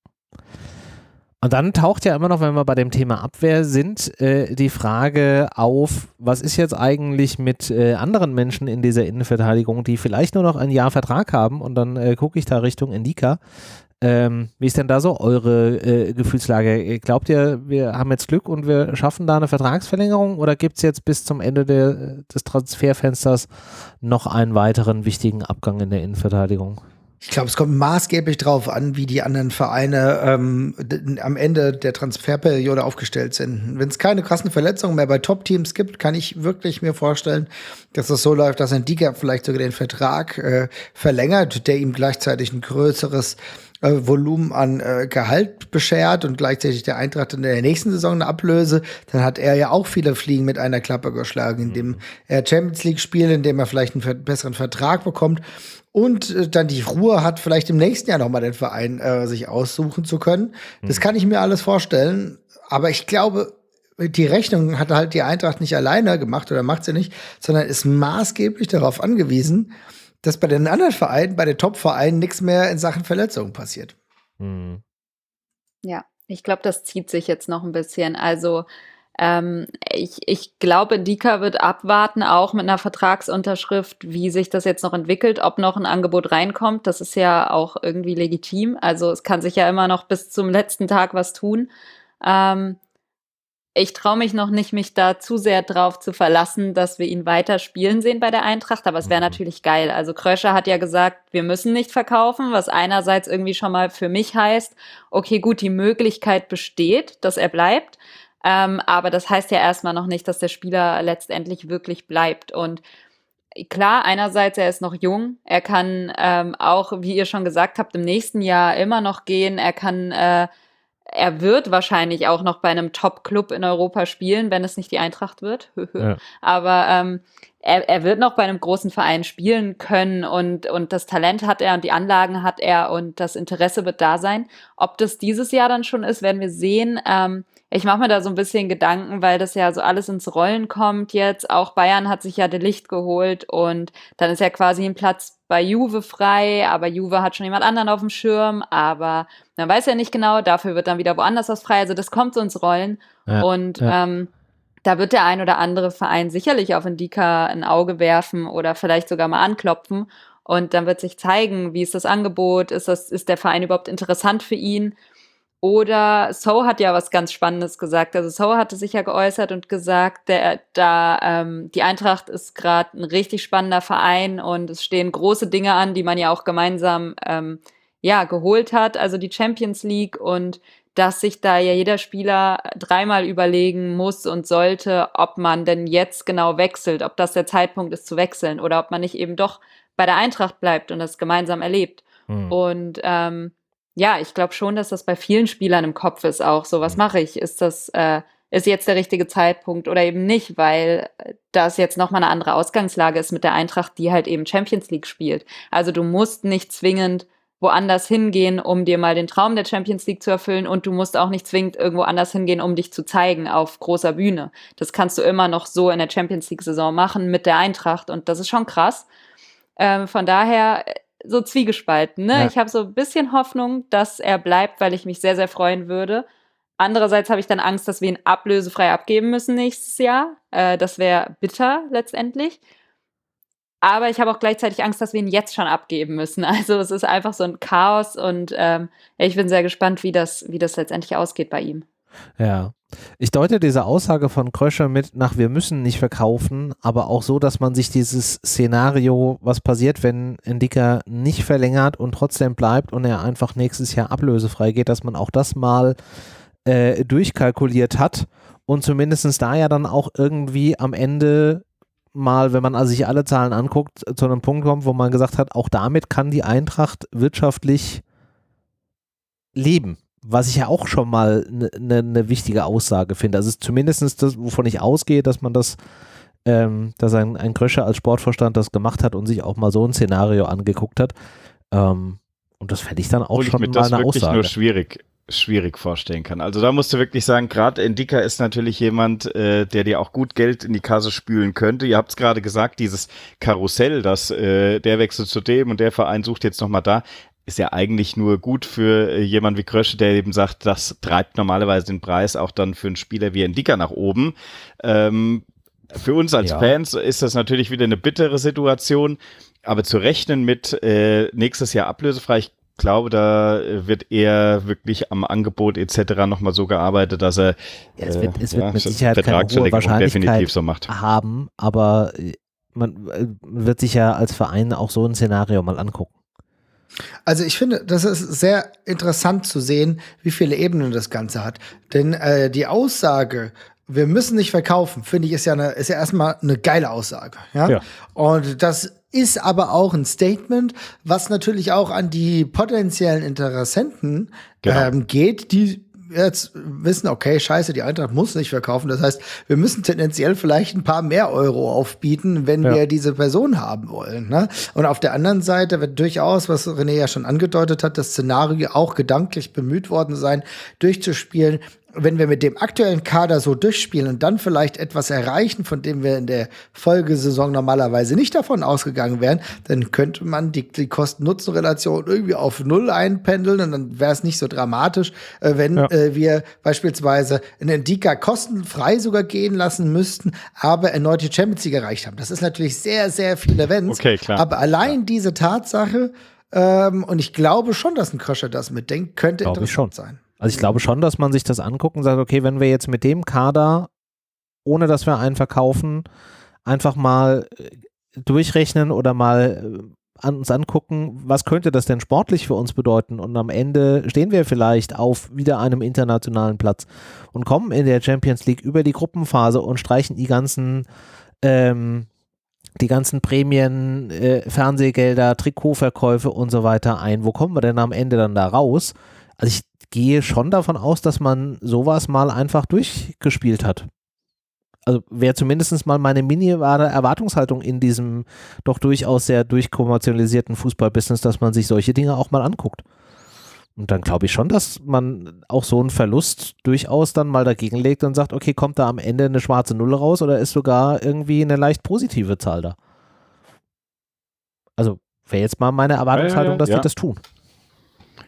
[SPEAKER 1] Und dann taucht ja immer noch, wenn wir bei dem Thema Abwehr sind, äh, die Frage auf, was ist jetzt eigentlich mit äh, anderen Menschen in dieser Innenverteidigung, die vielleicht nur noch ein Jahr Vertrag haben und dann äh, gucke ich da Richtung Indika. Ähm, wie ist denn da so eure äh, Gefühlslage? Glaubt ihr, wir haben jetzt Glück und wir schaffen da eine Vertragsverlängerung oder gibt es jetzt bis zum Ende der, des Transferfensters noch einen weiteren wichtigen Abgang in der Innenverteidigung?
[SPEAKER 4] Ich glaube, es kommt maßgeblich darauf an, wie die anderen Vereine ähm, am Ende der Transferperiode aufgestellt sind. Wenn es keine krassen Verletzungen mehr bei Top-Teams gibt, kann ich wirklich mir vorstellen, dass es so läuft, dass ein Diga vielleicht sogar den Vertrag äh, verlängert, der ihm gleichzeitig ein größeres äh, Volumen an äh, Gehalt beschert und gleichzeitig der Eintracht in der nächsten Saison eine Ablöse, dann hat er ja auch viele Fliegen mit einer Klappe geschlagen, indem mhm. er Champions League spielt, indem er vielleicht einen besseren Vertrag bekommt und äh, dann die Ruhe hat, vielleicht im nächsten Jahr nochmal den Verein äh, sich aussuchen zu können. Das mhm. kann ich mir alles vorstellen. Aber ich glaube, die Rechnung hat halt die Eintracht nicht alleine gemacht oder macht sie nicht, sondern ist maßgeblich darauf angewiesen, dass bei den anderen Vereinen, bei den Top-Vereinen nichts mehr in Sachen Verletzungen passiert.
[SPEAKER 2] Mhm. Ja, ich glaube, das zieht sich jetzt noch ein bisschen. Also ähm, ich, ich glaube, Dika wird abwarten, auch mit einer Vertragsunterschrift, wie sich das jetzt noch entwickelt, ob noch ein Angebot reinkommt. Das ist ja auch irgendwie legitim. Also es kann sich ja immer noch bis zum letzten Tag was tun. Ähm, ich traue mich noch nicht, mich da zu sehr drauf zu verlassen, dass wir ihn weiter spielen sehen bei der Eintracht, aber es wäre mhm. natürlich geil. Also Kröscher hat ja gesagt, wir müssen nicht verkaufen, was einerseits irgendwie schon mal für mich heißt, okay, gut, die Möglichkeit besteht, dass er bleibt. Ähm, aber das heißt ja erstmal noch nicht, dass der Spieler letztendlich wirklich bleibt. Und klar, einerseits, er ist noch jung. Er kann ähm, auch, wie ihr schon gesagt habt, im nächsten Jahr immer noch gehen. Er kann, äh, er wird wahrscheinlich auch noch bei einem Top-Club in Europa spielen, wenn es nicht die Eintracht wird. ja. Aber ähm, er, er wird noch bei einem großen Verein spielen können und, und das Talent hat er und die Anlagen hat er und das Interesse wird da sein. Ob das dieses Jahr dann schon ist, werden wir sehen. Ähm, ich mache mir da so ein bisschen Gedanken, weil das ja so alles ins Rollen kommt jetzt. Auch Bayern hat sich ja der Licht geholt und dann ist ja quasi ein Platz bei Juve frei, aber Juve hat schon jemand anderen auf dem Schirm, aber man weiß ja nicht genau, dafür wird dann wieder woanders was frei. Also das kommt so ins Rollen ja, und ja. Ähm, da wird der ein oder andere Verein sicherlich auf Indika ein Auge werfen oder vielleicht sogar mal anklopfen. Und dann wird sich zeigen, wie ist das Angebot, ist, das, ist der Verein überhaupt interessant für ihn. Oder So hat ja was ganz Spannendes gesagt. Also So hatte sich ja geäußert und gesagt, der, da ähm, die Eintracht ist gerade ein richtig spannender Verein und es stehen große Dinge an, die man ja auch gemeinsam ähm, ja geholt hat. Also die Champions League und dass sich da ja jeder Spieler dreimal überlegen muss und sollte, ob man denn jetzt genau wechselt, ob das der Zeitpunkt ist zu wechseln oder ob man nicht eben doch bei der Eintracht bleibt und das gemeinsam erlebt. Hm. Und ähm, ja, ich glaube schon, dass das bei vielen Spielern im Kopf ist auch. So, was mhm. mache ich? Ist das, äh, ist jetzt der richtige Zeitpunkt oder eben nicht, weil das jetzt nochmal eine andere Ausgangslage ist mit der Eintracht, die halt eben Champions League spielt. Also du musst nicht zwingend woanders hingehen, um dir mal den Traum der Champions League zu erfüllen und du musst auch nicht zwingend irgendwo anders hingehen, um dich zu zeigen auf großer Bühne. Das kannst du immer noch so in der Champions League Saison machen mit der Eintracht und das ist schon krass. Ähm, von daher so zwiegespalten. Ne? Ja. Ich habe so ein bisschen Hoffnung, dass er bleibt, weil ich mich sehr, sehr freuen würde. Andererseits habe ich dann Angst, dass wir ihn ablösefrei abgeben müssen nächstes Jahr. Äh, das wäre bitter letztendlich. Aber ich habe auch gleichzeitig Angst, dass wir ihn jetzt schon abgeben müssen. Also es ist einfach so ein Chaos und ähm, ich bin sehr gespannt, wie das, wie das letztendlich ausgeht bei ihm.
[SPEAKER 1] Ja. Ich deute diese Aussage von Kröscher mit nach wir müssen nicht verkaufen, aber auch so, dass man sich dieses Szenario, was passiert, wenn Endika nicht verlängert und trotzdem bleibt und er einfach nächstes Jahr ablösefrei geht, dass man auch das mal äh, durchkalkuliert hat und zumindest da ja dann auch irgendwie am Ende mal, wenn man also sich alle Zahlen anguckt, zu einem Punkt kommt, wo man gesagt hat, auch damit kann die Eintracht wirtschaftlich leben. Was ich ja auch schon mal eine ne, ne wichtige Aussage finde. Also zumindest das, wovon ich ausgehe, dass man das, ähm, dass ein, ein Kröscher als Sportvorstand das gemacht hat und sich auch mal so ein Szenario angeguckt hat. Ähm, und das fände ich dann auch schon ich mir mal das eine wirklich Aussage.
[SPEAKER 3] nur schwierig schwierig vorstellen kann. Also da musst du wirklich sagen, gerade Endika ist natürlich jemand, äh, der dir auch gut Geld in die Kasse spülen könnte. Ihr habt es gerade gesagt, dieses Karussell, dass äh, der wechselt zu dem und der Verein sucht jetzt nochmal da, ist ja eigentlich nur gut für äh, jemand wie Krösche, der eben sagt, das treibt normalerweise den Preis auch dann für einen Spieler wie Endika nach oben. Ähm, für uns als ja. Fans ist das natürlich wieder eine bittere Situation. Aber zu rechnen mit äh, nächstes Jahr ablösefrei, ich glaube, da wird eher wirklich am Angebot etc. nochmal so gearbeitet, dass er
[SPEAKER 1] ja, es wird, es wird ja, mit Sicherheit keine hohe Wahrscheinlichkeit so macht. haben, aber äh, man äh, wird sich ja als Verein auch so ein Szenario mal angucken.
[SPEAKER 4] Also ich finde, das ist sehr interessant zu sehen, wie viele Ebenen das Ganze hat. Denn äh, die Aussage, wir müssen nicht verkaufen, finde ich, ist ja, eine, ist ja erstmal eine geile Aussage. Ja? ja. Und das ist aber auch ein Statement, was natürlich auch an die potenziellen Interessenten genau. ähm, geht, die jetzt wissen, okay, scheiße, die Eintracht muss nicht verkaufen. Das heißt, wir müssen tendenziell vielleicht ein paar mehr Euro aufbieten, wenn ja. wir diese Person haben wollen. Ne? Und auf der anderen Seite wird durchaus, was René ja schon angedeutet hat, das Szenario auch gedanklich bemüht worden sein, durchzuspielen, wenn wir mit dem aktuellen Kader so durchspielen und dann vielleicht etwas erreichen, von dem wir in der Folgesaison normalerweise nicht davon ausgegangen wären, dann könnte man die, die Kosten-Nutzen-Relation irgendwie auf Null einpendeln und dann wäre es nicht so dramatisch, äh, wenn ja. äh, wir beispielsweise in Endika kostenfrei sogar gehen lassen müssten, aber erneut die Champions League erreicht haben. Das ist natürlich sehr, sehr viele Events.
[SPEAKER 3] Okay, klar.
[SPEAKER 4] Aber allein ja. diese Tatsache, ähm, und ich glaube schon, dass ein Crusher das mitdenkt, könnte
[SPEAKER 1] glaube interessant sein. Also ich glaube schon, dass man sich das anguckt und sagt, okay, wenn wir jetzt mit dem Kader, ohne dass wir einen verkaufen, einfach mal äh, durchrechnen oder mal äh, an uns angucken, was könnte das denn sportlich für uns bedeuten? Und am Ende stehen wir vielleicht auf wieder einem internationalen Platz und kommen in der Champions League über die Gruppenphase und streichen die ganzen ähm, die ganzen Prämien, äh, Fernsehgelder, Trikotverkäufe und so weiter ein. Wo kommen wir denn am Ende dann da raus? Also ich gehe schon davon aus, dass man sowas mal einfach durchgespielt hat. Also wäre zumindest mal meine minimale Erwartungshaltung in diesem doch durchaus sehr durchkommerzialisierten Fußballbusiness, dass man sich solche Dinge auch mal anguckt. Und dann glaube ich schon, dass man auch so einen Verlust durchaus dann mal dagegen legt und sagt, okay, kommt da am Ende eine schwarze Null raus oder ist sogar irgendwie eine leicht positive Zahl da? Also wäre jetzt mal meine Erwartungshaltung, ja, ja, ja. dass die das tun.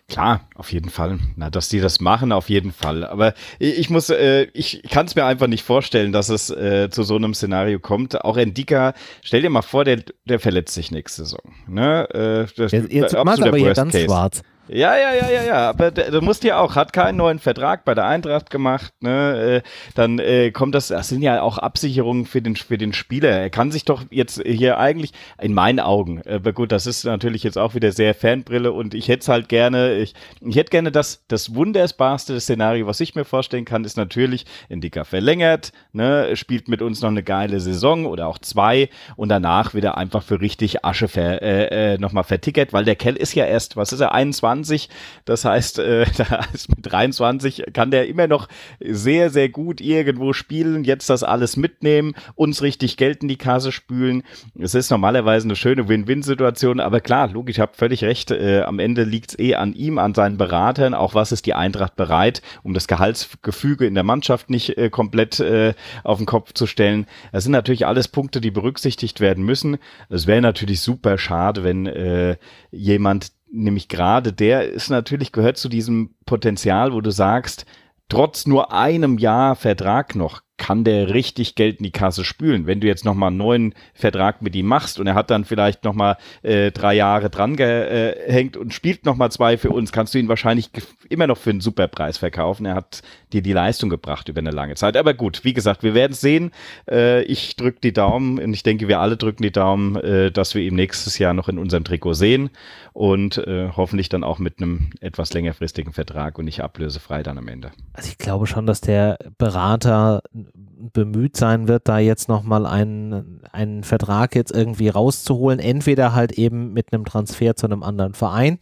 [SPEAKER 3] Klar, auf jeden Fall. Na, dass die das machen, auf jeden Fall. Aber ich muss, äh, ich kann es mir einfach nicht vorstellen, dass es äh, zu so einem Szenario kommt. Auch Endika, stell dir mal vor, der, der verletzt sich nächste Saison. Ne? Äh,
[SPEAKER 1] das, jetzt jetzt machst aber hier ganz Case. schwarz.
[SPEAKER 3] Ja, ja, ja, ja, ja. Aber du musst ja auch, hat keinen neuen Vertrag bei der Eintracht gemacht, ne? Äh, dann äh, kommt das, das sind ja auch Absicherungen für den, für den Spieler. Er kann sich doch jetzt hier eigentlich, in meinen Augen, äh, aber gut, das ist natürlich jetzt auch wieder sehr Fanbrille und ich hätte es halt gerne, ich, ich hätte gerne das, das wunderbarste Szenario, was ich mir vorstellen kann, ist natürlich, Indika verlängert, ne, spielt mit uns noch eine geile Saison oder auch zwei und danach wieder einfach für richtig Asche ver, äh, äh, nochmal vertickert, weil der Kell ist ja erst, was ist er, 21? 23. Das heißt, äh, da ist mit 23 kann der immer noch sehr, sehr gut irgendwo spielen, jetzt das alles mitnehmen, uns richtig Geld in die Kasse spülen. Es ist normalerweise eine schöne Win-Win-Situation, aber klar, logisch, ich habe völlig recht. Äh, am Ende liegt es eh an ihm, an seinen Beratern, auch was ist die Eintracht bereit, um das Gehaltsgefüge in der Mannschaft nicht äh, komplett äh, auf den Kopf zu stellen. Das sind natürlich alles Punkte, die berücksichtigt werden müssen. Es wäre natürlich super schade, wenn äh, jemand, nämlich gerade der ist natürlich, gehört zu diesem Potenzial, wo du sagst, trotz nur einem Jahr Vertrag noch, kann der richtig Geld in die Kasse spülen. Wenn du jetzt nochmal einen neuen Vertrag mit ihm machst und er hat dann vielleicht nochmal äh, drei Jahre dran gehängt und spielt nochmal zwei für uns, kannst du ihn wahrscheinlich immer noch für einen Superpreis verkaufen. Er hat dir die Leistung gebracht über eine lange Zeit. Aber gut, wie gesagt, wir werden es sehen. Äh, ich drücke die Daumen und ich denke, wir alle drücken die Daumen, äh, dass wir ihn nächstes Jahr noch in unserem Trikot sehen und äh, hoffentlich dann auch mit einem etwas längerfristigen Vertrag und nicht ablösefrei dann am Ende.
[SPEAKER 1] Also ich glaube schon, dass der Berater bemüht sein wird, da jetzt nochmal einen, einen Vertrag jetzt irgendwie rauszuholen. Entweder halt eben mit einem Transfer zu einem anderen Verein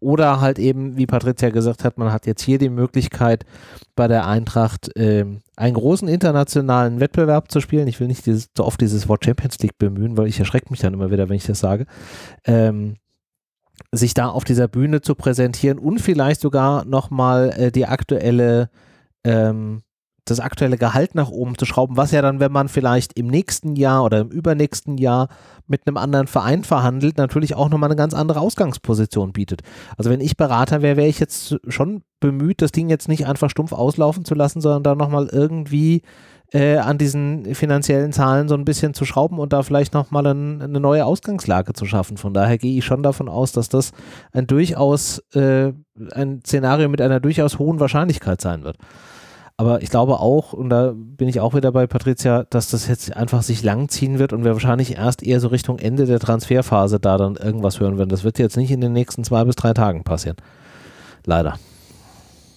[SPEAKER 1] oder halt eben, wie Patricia gesagt hat, man hat jetzt hier die Möglichkeit bei der Eintracht äh, einen großen internationalen Wettbewerb zu spielen. Ich will nicht dieses, so oft dieses Wort Champions League bemühen, weil ich erschrecke mich dann immer wieder, wenn ich das sage. Ähm, sich da auf dieser Bühne zu präsentieren und vielleicht sogar nochmal äh, die aktuelle ähm, das aktuelle Gehalt nach oben zu schrauben, was ja dann, wenn man vielleicht im nächsten Jahr oder im übernächsten Jahr mit einem anderen Verein verhandelt, natürlich auch nochmal eine ganz andere Ausgangsposition bietet. Also wenn ich Berater wäre, wäre ich jetzt schon bemüht, das Ding jetzt nicht einfach stumpf auslaufen zu lassen, sondern da nochmal irgendwie äh, an diesen finanziellen Zahlen so ein bisschen zu schrauben und da vielleicht nochmal ein, eine neue Ausgangslage zu schaffen. Von daher gehe ich schon davon aus, dass das ein durchaus, äh, ein Szenario mit einer durchaus hohen Wahrscheinlichkeit sein wird. Aber ich glaube auch, und da bin ich auch wieder bei Patricia, dass das jetzt einfach sich langziehen wird und wir wahrscheinlich erst eher so Richtung Ende der Transferphase da dann irgendwas hören werden. Das wird jetzt nicht in den nächsten zwei bis drei Tagen passieren. Leider.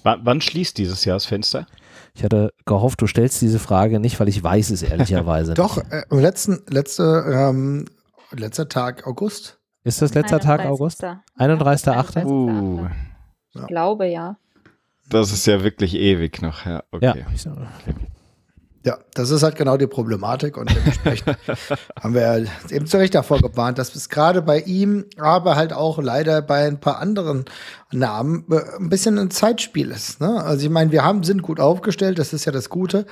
[SPEAKER 3] W wann schließt dieses Jahr das Fenster?
[SPEAKER 1] Ich hatte gehofft, du stellst diese Frage nicht, weil ich weiß es ehrlicherweise
[SPEAKER 4] Doch, äh, letzten, letzte, ähm, letzter Tag August.
[SPEAKER 1] Ist das letzter Tag August? 31.8.
[SPEAKER 2] Uh. Ich glaube ja.
[SPEAKER 3] Das ist ja wirklich ewig noch, ja. Okay.
[SPEAKER 1] Ja,
[SPEAKER 4] ja, das ist halt genau die Problematik und dementsprechend haben wir eben zu Recht davor gewarnt, dass es gerade bei ihm, aber halt auch leider bei ein paar anderen Namen äh, ein bisschen ein Zeitspiel ist. Ne? Also ich meine, wir haben, sind gut aufgestellt, das ist ja das Gute.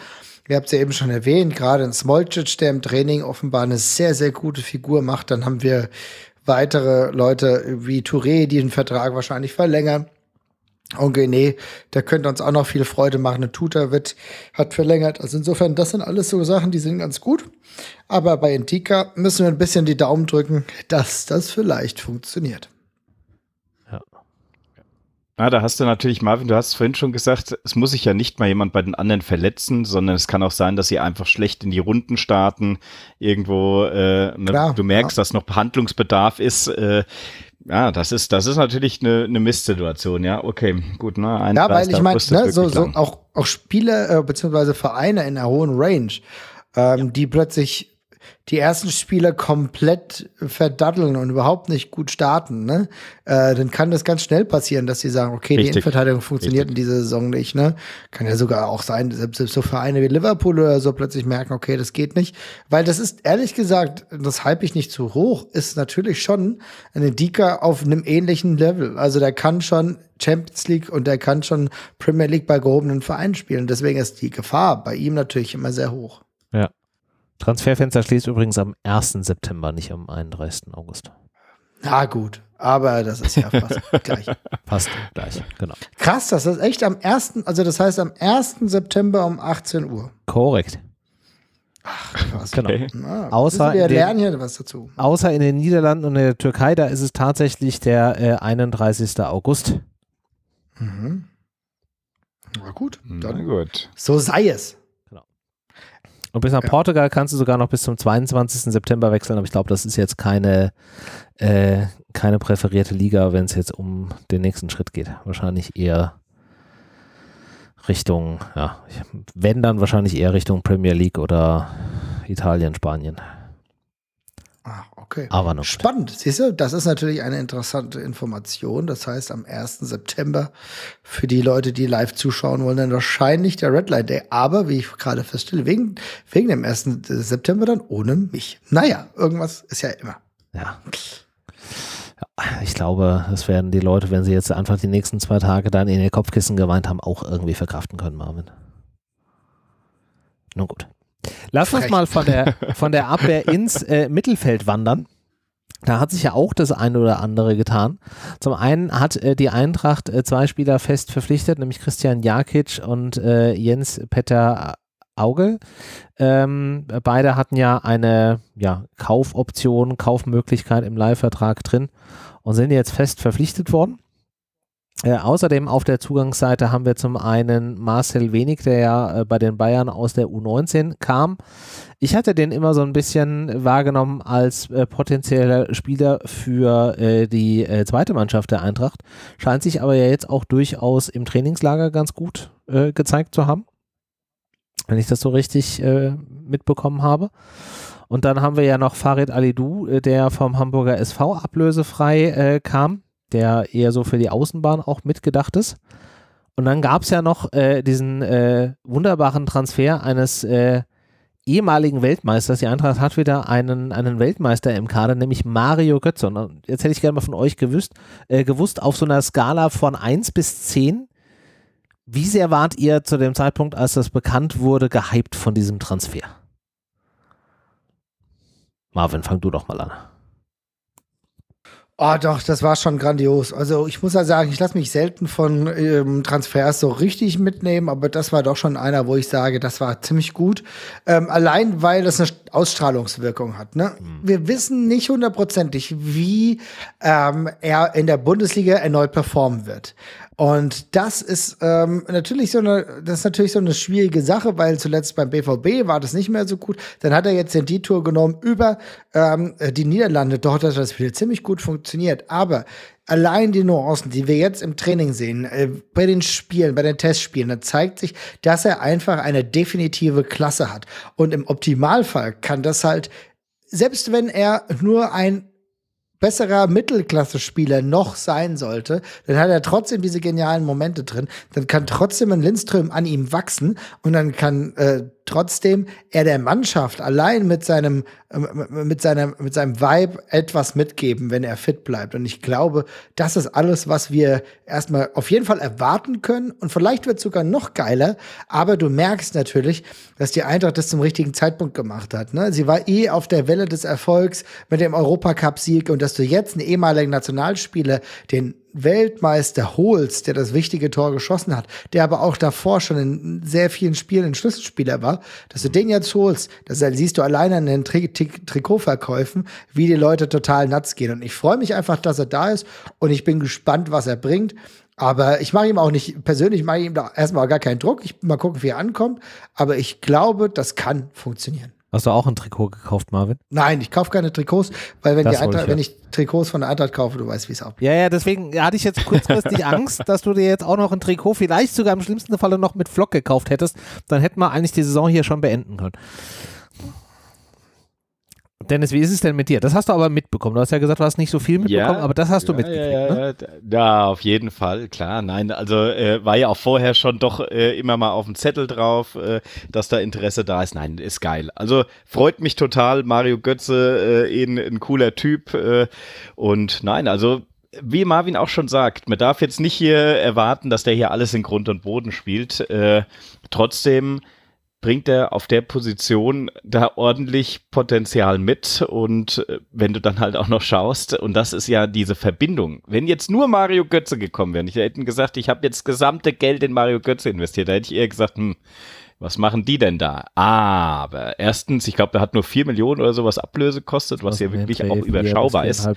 [SPEAKER 4] Ihr habt es ja eben schon erwähnt, gerade in Smolcic, der im Training offenbar eine sehr, sehr gute Figur macht. Dann haben wir weitere Leute wie Touré, die den Vertrag wahrscheinlich verlängern. Okay, nee, der könnte uns auch noch viel Freude machen. Eine Tutor wird, hat verlängert. Also insofern, das sind alles so Sachen, die sind ganz gut. Aber bei Intika müssen wir ein bisschen die Daumen drücken, dass das vielleicht funktioniert.
[SPEAKER 3] Ja. Na, da hast du natürlich, Marvin, du hast vorhin schon gesagt, es muss sich ja nicht mal jemand bei den anderen verletzen, sondern es kann auch sein, dass sie einfach schlecht in die Runden starten. Irgendwo, äh, ne, Klar, du merkst, ja. dass noch Behandlungsbedarf ist. Äh, ja, das ist, das ist natürlich eine, eine Mistsituation, ja. Okay, gut, ne?
[SPEAKER 4] Ein ja, weil ich meine, ne, so, so auch, auch Spiele äh, beziehungsweise Vereine in einer hohen Range, ähm, ja. die plötzlich die ersten Spiele komplett verdaddeln und überhaupt nicht gut starten, ne? Äh, dann kann das ganz schnell passieren, dass sie sagen, okay, Richtig. die Innenverteidigung funktioniert Richtig. in dieser Saison nicht, ne? Kann ja sogar auch sein, selbst so Vereine wie Liverpool oder so plötzlich merken, okay, das geht nicht. Weil das ist, ehrlich gesagt, das hype ich nicht zu hoch, ist natürlich schon eine Dika auf einem ähnlichen Level. Also der kann schon Champions League und der kann schon Premier League bei gehobenen Vereinen spielen. Deswegen ist die Gefahr bei ihm natürlich immer sehr hoch.
[SPEAKER 1] Ja. Transferfenster schließt übrigens am 1. September, nicht am 31. August.
[SPEAKER 4] Na gut, aber das ist ja fast gleich.
[SPEAKER 1] Fast gleich, genau.
[SPEAKER 4] Krass, das ist echt am 1., also das heißt am 1. September um 18 Uhr.
[SPEAKER 1] Korrekt.
[SPEAKER 4] Ach, krass.
[SPEAKER 1] Genau.
[SPEAKER 4] Okay. Na,
[SPEAKER 1] außer,
[SPEAKER 4] wir
[SPEAKER 1] den,
[SPEAKER 4] lernen hier was dazu.
[SPEAKER 1] außer in den Niederlanden und in der Türkei, da ist es tatsächlich der äh, 31. August.
[SPEAKER 4] Mhm. Na gut,
[SPEAKER 3] dann Na gut.
[SPEAKER 4] So sei es.
[SPEAKER 1] Und bis nach ja. Portugal kannst du sogar noch bis zum 22. September wechseln, aber ich glaube, das ist jetzt keine, äh, keine präferierte Liga, wenn es jetzt um den nächsten Schritt geht. Wahrscheinlich eher Richtung, ja, wenn dann wahrscheinlich eher Richtung Premier League oder Italien, Spanien.
[SPEAKER 4] Okay.
[SPEAKER 1] Aber noch
[SPEAKER 4] Spannend. Siehst du, das ist natürlich eine interessante Information. Das heißt, am 1. September für die Leute, die live zuschauen wollen, dann wahrscheinlich der Red Light Day. Aber wie ich gerade feststelle, wegen, wegen dem 1. September dann ohne mich. Naja, irgendwas ist ja immer.
[SPEAKER 1] Ja. Ich glaube, das werden die Leute, wenn sie jetzt einfach die nächsten zwei Tage dann in ihr Kopfkissen geweint haben, auch irgendwie verkraften können, Marvin. Nun gut. Lass uns
[SPEAKER 4] Frech.
[SPEAKER 1] mal von der, von der Abwehr ins äh, Mittelfeld wandern. Da hat sich ja auch das eine oder andere getan. Zum einen hat äh, die Eintracht äh, zwei Spieler fest verpflichtet, nämlich Christian Jakic und äh, Jens Petter Auge. Ähm, beide hatten ja eine ja, Kaufoption, Kaufmöglichkeit im Leihvertrag drin und sind jetzt fest verpflichtet worden. Äh, außerdem auf der Zugangsseite haben wir zum einen Marcel Wenig, der ja äh, bei den Bayern aus der U19 kam. Ich hatte den immer so ein bisschen wahrgenommen als äh, potenzieller Spieler für äh, die äh, zweite Mannschaft der Eintracht. Scheint sich aber ja jetzt auch durchaus im Trainingslager ganz gut äh, gezeigt zu haben. Wenn ich das so richtig mitbekommen habe. Und dann haben wir ja noch Farid Alidou, der vom Hamburger SV ablösefrei kam, der eher so für die Außenbahn auch mitgedacht ist. Und dann gab es ja noch äh, diesen äh, wunderbaren Transfer eines äh, ehemaligen Weltmeisters. Die Eintracht hat wieder einen, einen Weltmeister im Kader, nämlich Mario Götze. Und jetzt hätte ich gerne mal von euch gewusst, äh, gewusst, auf so einer Skala von 1 bis 10, wie sehr wart ihr zu dem Zeitpunkt, als das bekannt wurde, gehypt von diesem Transfer? Marvin, fang du doch mal an.
[SPEAKER 4] Oh, doch, das war schon grandios. Also ich muss ja sagen, ich lasse mich selten von ähm, Transfers so richtig mitnehmen, aber das war doch schon einer, wo ich sage, das war ziemlich gut. Ähm, allein, weil das eine Ausstrahlungswirkung hat. Ne? Mhm. Wir wissen nicht hundertprozentig, wie ähm, er in der Bundesliga erneut performen wird. Und das ist ähm, natürlich so eine, das ist natürlich so eine schwierige Sache, weil zuletzt beim BVB war das nicht mehr so gut. Dann hat er jetzt den D-Tour genommen über ähm, die Niederlande. Dort hat das wieder ziemlich gut funktioniert. Aber allein die Nuancen, die wir jetzt im Training sehen, äh, bei den Spielen, bei den Testspielen, da zeigt sich, dass er einfach eine definitive Klasse hat. Und im Optimalfall kann das halt, selbst wenn er nur ein besserer Mittelklasse-Spieler noch sein sollte, dann hat er trotzdem diese genialen Momente drin. Dann kann trotzdem ein Lindström an ihm wachsen und dann kann äh, trotzdem er der Mannschaft allein mit seinem, äh, mit seinem, mit seinem Vibe etwas mitgeben, wenn er fit bleibt. Und ich glaube, das ist alles, was wir erstmal auf jeden Fall erwarten können. Und vielleicht wird sogar noch geiler. Aber du merkst natürlich, dass die Eintracht das zum richtigen Zeitpunkt gemacht hat. Ne? Sie war eh auf der Welle des Erfolgs mit dem Europacup-Sieg und dass du jetzt einen ehemaligen Nationalspieler, den Weltmeister holst, der das wichtige Tor geschossen hat, der aber auch davor schon in sehr vielen Spielen ein Schlüsselspieler war, dass du den jetzt holst, das siehst du alleine an den Tri Tri Trikotverkäufen, wie die Leute total nuts gehen. Und ich freue mich einfach, dass er da ist und ich bin gespannt, was er bringt. Aber ich mache ihm auch nicht, persönlich mache ich ihm da erstmal gar keinen Druck. Ich mal gucken, wie er ankommt. Aber ich glaube, das kann funktionieren.
[SPEAKER 1] Hast du auch ein Trikot gekauft, Marvin?
[SPEAKER 4] Nein, ich kaufe keine Trikots, weil wenn, Eintracht, ich, ja. wenn ich Trikots von der Eintracht kaufe, du weißt, wie es abgeht.
[SPEAKER 1] Ja, ja, deswegen hatte ich jetzt kurzfristig Angst, dass du dir jetzt auch noch ein Trikot, vielleicht sogar im schlimmsten Falle noch mit Flock gekauft hättest. Dann hätten wir eigentlich die Saison hier schon beenden können. Dennis, wie ist es denn mit dir? Das hast du aber mitbekommen. Du hast ja gesagt, du hast nicht so viel mitbekommen, ja, aber das hast
[SPEAKER 3] ja,
[SPEAKER 1] du mitgekriegt.
[SPEAKER 3] Ja,
[SPEAKER 1] ne?
[SPEAKER 3] ja, auf jeden Fall, klar. Nein, also äh, war ja auch vorher schon doch äh, immer mal auf dem Zettel drauf, äh, dass da Interesse da ist. Nein, ist geil. Also freut mich total. Mario Götze, äh, ein, ein cooler Typ. Äh, und nein, also wie Marvin auch schon sagt, man darf jetzt nicht hier erwarten, dass der hier alles in Grund und Boden spielt. Äh, trotzdem bringt er auf der Position da ordentlich Potenzial mit. Und äh, wenn du dann halt auch noch schaust, und das ist ja diese Verbindung. Wenn jetzt nur Mario Götze gekommen wäre, ich hätte gesagt, ich habe jetzt gesamte Geld in Mario Götze investiert, da hätte ich eher gesagt, hm, was machen die denn da? Aber erstens, ich glaube, der hat nur 4 Millionen oder sowas Ablöse gekostet, was ja wirklich auch überschaubar ist.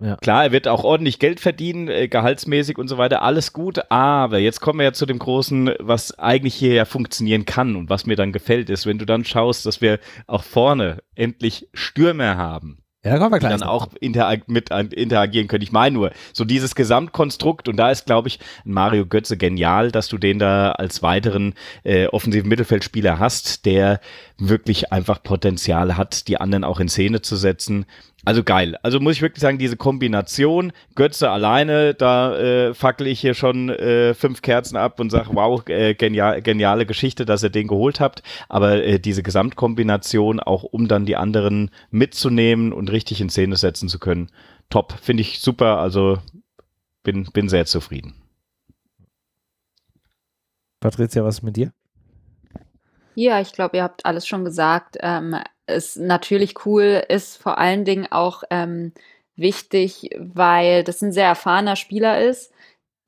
[SPEAKER 3] Ja. Klar, er wird auch ordentlich Geld verdienen, äh, gehaltsmäßig und so weiter, alles gut. Aber jetzt kommen wir ja zu dem Großen, was eigentlich hier ja funktionieren kann und was mir dann gefällt, ist, wenn du dann schaust, dass wir auch vorne endlich Stürmer haben
[SPEAKER 1] ja, da kommen wir gleich.
[SPEAKER 3] Die dann auch interag mit interagieren können. Ich meine nur, so dieses Gesamtkonstrukt, und da ist, glaube ich, Mario Götze genial, dass du den da als weiteren äh, offensiven Mittelfeldspieler hast, der wirklich einfach Potenzial hat, die anderen auch in Szene zu setzen. Also geil. Also muss ich wirklich sagen, diese Kombination, Götze alleine, da äh, fackel ich hier schon äh, fünf Kerzen ab und sage, wow, äh, genial, geniale Geschichte, dass ihr den geholt habt. Aber äh, diese Gesamtkombination, auch um dann die anderen mitzunehmen und richtig in Szene setzen zu können, top. Finde ich super. Also bin, bin sehr zufrieden.
[SPEAKER 1] Patricia, was ist mit dir?
[SPEAKER 2] Ja, ich glaube, ihr habt alles schon gesagt. Ähm, ist natürlich cool, ist vor allen Dingen auch ähm, wichtig, weil das ein sehr erfahrener Spieler ist,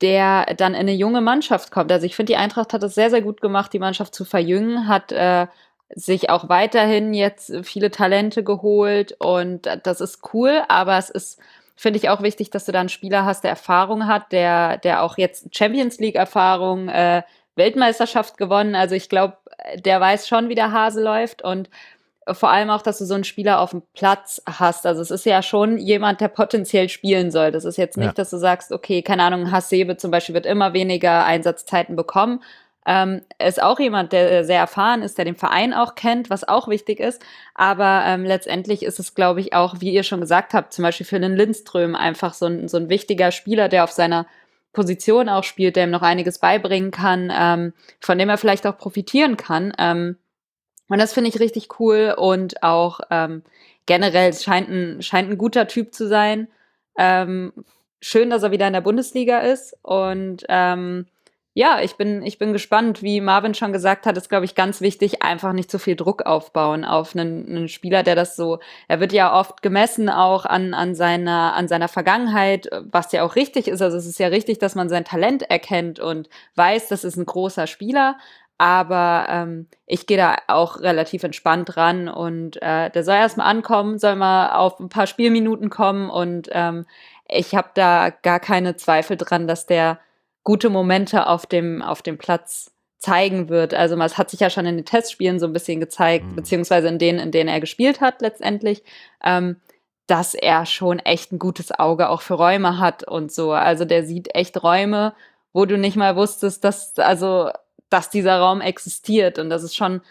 [SPEAKER 2] der dann in eine junge Mannschaft kommt. Also ich finde, die Eintracht hat es sehr, sehr gut gemacht, die Mannschaft zu verjüngen, hat äh, sich auch weiterhin jetzt viele Talente geholt und das ist cool, aber es ist, finde ich, auch wichtig, dass du da einen Spieler hast, der Erfahrung hat, der, der auch jetzt Champions League-Erfahrung, äh, Weltmeisterschaft gewonnen. Also ich glaube, der weiß schon, wie der Hase läuft und vor allem auch, dass du so einen Spieler auf dem Platz hast. Also es ist ja schon jemand, der potenziell spielen soll. Das ist jetzt nicht, ja. dass du sagst, okay, keine Ahnung, Hasebe zum Beispiel wird immer weniger Einsatzzeiten bekommen. Ähm, ist auch jemand, der sehr erfahren ist, der den Verein auch kennt, was auch wichtig ist. Aber ähm, letztendlich ist es, glaube ich, auch, wie ihr schon gesagt habt, zum Beispiel für den Lindström einfach so ein, so ein wichtiger Spieler, der auf seiner Position auch spielt, der ihm noch einiges beibringen kann, ähm, von dem er vielleicht auch profitieren kann. Ähm, und das finde ich richtig cool und auch ähm, generell scheint ein, scheint ein guter Typ zu sein. Ähm, schön, dass er wieder in der Bundesliga ist und ähm, ja, ich bin, ich bin gespannt. Wie Marvin schon gesagt hat, ist, glaube ich, ganz wichtig, einfach nicht zu viel Druck aufbauen auf einen, einen Spieler, der das so, er wird ja oft gemessen auch an, an, seiner, an seiner Vergangenheit, was ja auch richtig ist. Also es ist ja richtig, dass man sein Talent erkennt und weiß, das ist ein großer Spieler. Aber ähm, ich gehe da auch relativ entspannt ran und äh, der soll erstmal ankommen, soll mal auf ein paar Spielminuten kommen und ähm, ich habe da gar keine Zweifel dran, dass der gute Momente auf dem, auf dem Platz zeigen wird. Also es hat sich ja schon in den Testspielen so ein bisschen gezeigt, mhm. beziehungsweise in denen, in denen er gespielt hat letztendlich, ähm, dass er schon echt ein gutes Auge auch für Räume hat und so. Also der sieht echt Räume, wo du nicht mal wusstest, dass, also dass dieser Raum existiert. Und das ist schon,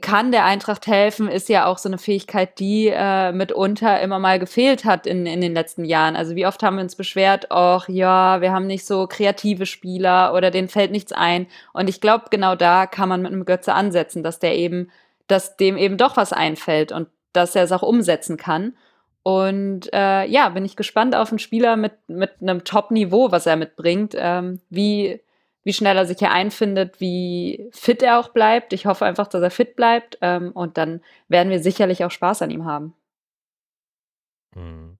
[SPEAKER 2] kann der Eintracht helfen, ist ja auch so eine Fähigkeit, die äh, mitunter immer mal gefehlt hat in, in den letzten Jahren. Also wie oft haben wir uns beschwert, ach ja, wir haben nicht so kreative Spieler oder denen fällt nichts ein. Und ich glaube, genau da kann man mit einem Götze ansetzen, dass der eben, dass dem eben doch was einfällt und dass er es auch umsetzen kann. Und äh, ja, bin ich gespannt auf einen Spieler mit, mit einem Top-Niveau, was er mitbringt. Ähm, wie, wie schnell er sich hier einfindet, wie fit er auch bleibt. Ich hoffe einfach, dass er fit bleibt ähm, und dann werden wir sicherlich auch Spaß an ihm haben.
[SPEAKER 3] Hm.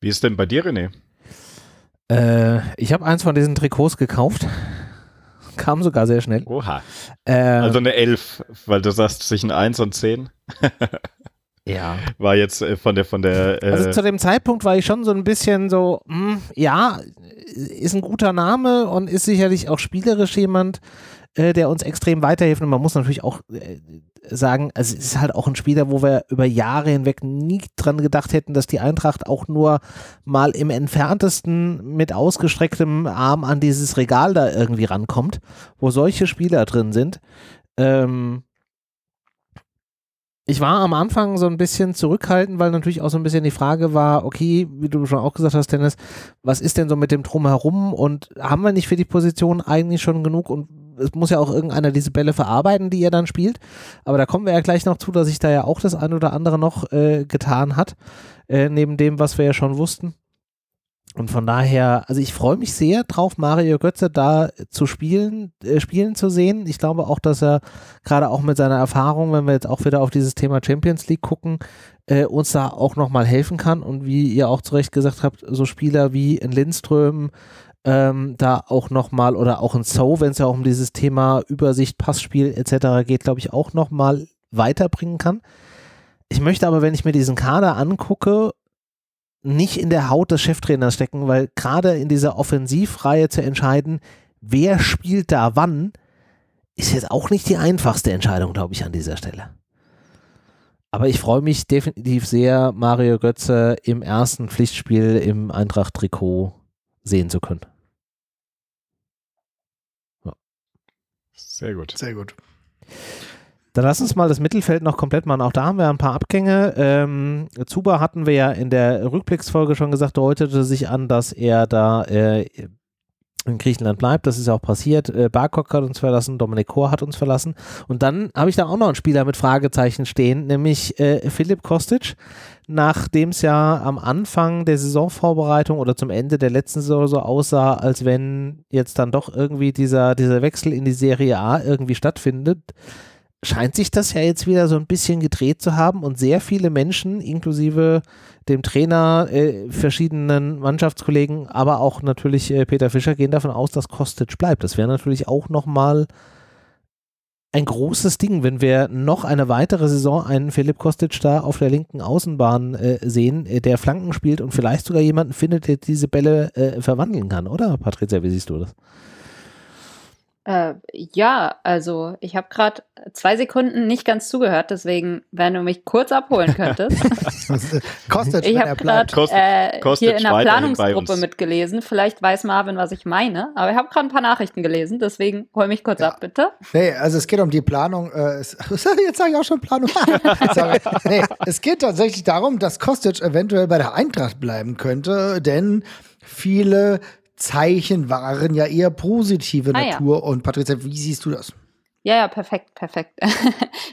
[SPEAKER 3] Wie ist denn bei dir, René?
[SPEAKER 1] Äh, ich habe eins von diesen Trikots gekauft. Kam sogar sehr schnell.
[SPEAKER 3] Oha. Äh, also eine 11, weil du sagst zwischen 1 und 10.
[SPEAKER 1] Ja.
[SPEAKER 3] War jetzt äh, von der, von der.
[SPEAKER 1] Äh also zu dem Zeitpunkt war ich schon so ein bisschen so, mh, hm, ja, ist ein guter Name und ist sicherlich auch spielerisch jemand, äh, der uns extrem weiterhilft. Und man muss natürlich auch äh, sagen, also es ist halt auch ein Spieler, wo wir über Jahre hinweg nie dran gedacht hätten, dass die Eintracht auch nur mal im entferntesten mit ausgestrecktem Arm an dieses Regal da irgendwie rankommt, wo solche Spieler drin sind. Ähm, ich war am Anfang so ein bisschen zurückhaltend, weil natürlich auch so ein bisschen die Frage war, okay, wie du schon auch gesagt hast, Dennis, was ist denn so mit dem Drumherum und haben wir nicht für die Position eigentlich schon genug und es muss ja auch irgendeiner diese Bälle verarbeiten, die er dann spielt. Aber da kommen wir ja gleich noch zu, dass sich da ja auch das eine oder andere noch äh, getan hat, äh, neben dem, was wir ja schon wussten. Und von daher, also ich freue mich sehr drauf, Mario Götze da zu spielen, äh, spielen zu sehen. Ich glaube auch, dass er gerade auch mit seiner Erfahrung, wenn wir jetzt auch wieder auf dieses Thema Champions League gucken, äh, uns da auch nochmal helfen kann. Und wie ihr auch zu Recht gesagt habt, so Spieler wie in Lindström ähm, da auch nochmal oder auch in So, wenn es ja auch um dieses Thema Übersicht, Passspiel etc. geht, glaube ich, auch nochmal weiterbringen kann. Ich möchte aber, wenn ich mir diesen Kader angucke nicht in der Haut des Cheftrainers stecken, weil gerade in dieser Offensivreihe zu entscheiden, wer spielt da wann, ist jetzt auch nicht die einfachste Entscheidung, glaube ich, an dieser Stelle. Aber ich freue mich definitiv sehr, Mario Götze im ersten Pflichtspiel im Eintracht-Trikot sehen zu können.
[SPEAKER 3] Ja. Sehr gut.
[SPEAKER 4] Sehr gut.
[SPEAKER 1] Dann lass uns mal das Mittelfeld noch komplett machen. Auch da haben wir ein paar Abgänge. Ähm, Zuba hatten wir ja in der Rückblicksfolge schon gesagt, deutete sich an, dass er da äh, in Griechenland bleibt. Das ist ja auch passiert. Äh, Barkok hat uns verlassen, Dominik Kor hat uns verlassen. Und dann habe ich da auch noch einen Spieler mit Fragezeichen stehen, nämlich äh, Philipp Kostic. Nachdem es ja am Anfang der Saisonvorbereitung oder zum Ende der letzten Saison so aussah, als wenn jetzt dann doch irgendwie dieser, dieser Wechsel in die Serie A irgendwie stattfindet, scheint sich das ja jetzt wieder so ein bisschen gedreht zu haben und sehr viele Menschen, inklusive dem Trainer, äh, verschiedenen Mannschaftskollegen, aber auch natürlich äh, Peter Fischer, gehen davon aus, dass Kostic bleibt. Das wäre natürlich auch nochmal ein großes Ding, wenn wir noch eine weitere Saison einen Philipp Kostic da auf der linken Außenbahn äh, sehen, äh, der Flanken spielt und vielleicht sogar jemanden findet, der diese Bälle äh, verwandeln kann, oder Patricia, wie siehst du das?
[SPEAKER 2] Äh, ja, also ich habe gerade zwei Sekunden nicht ganz zugehört, deswegen, wenn du mich kurz abholen könntest.
[SPEAKER 4] kostet,
[SPEAKER 2] ich habe gerade äh, hier in der Planungsgruppe mitgelesen. Vielleicht weiß Marvin, was ich meine, aber ich habe gerade ein paar Nachrichten gelesen, deswegen hol mich kurz ja. ab, bitte.
[SPEAKER 4] Nee, also es geht um die Planung. Äh, jetzt sage ich auch schon Planung. Sorry. Nee, es geht tatsächlich darum, dass Kostic eventuell bei der Eintracht bleiben könnte, denn viele Zeichen waren ja eher positive ah, Natur. Ja. Und Patricia, wie siehst du das?
[SPEAKER 2] Ja, ja, perfekt, perfekt.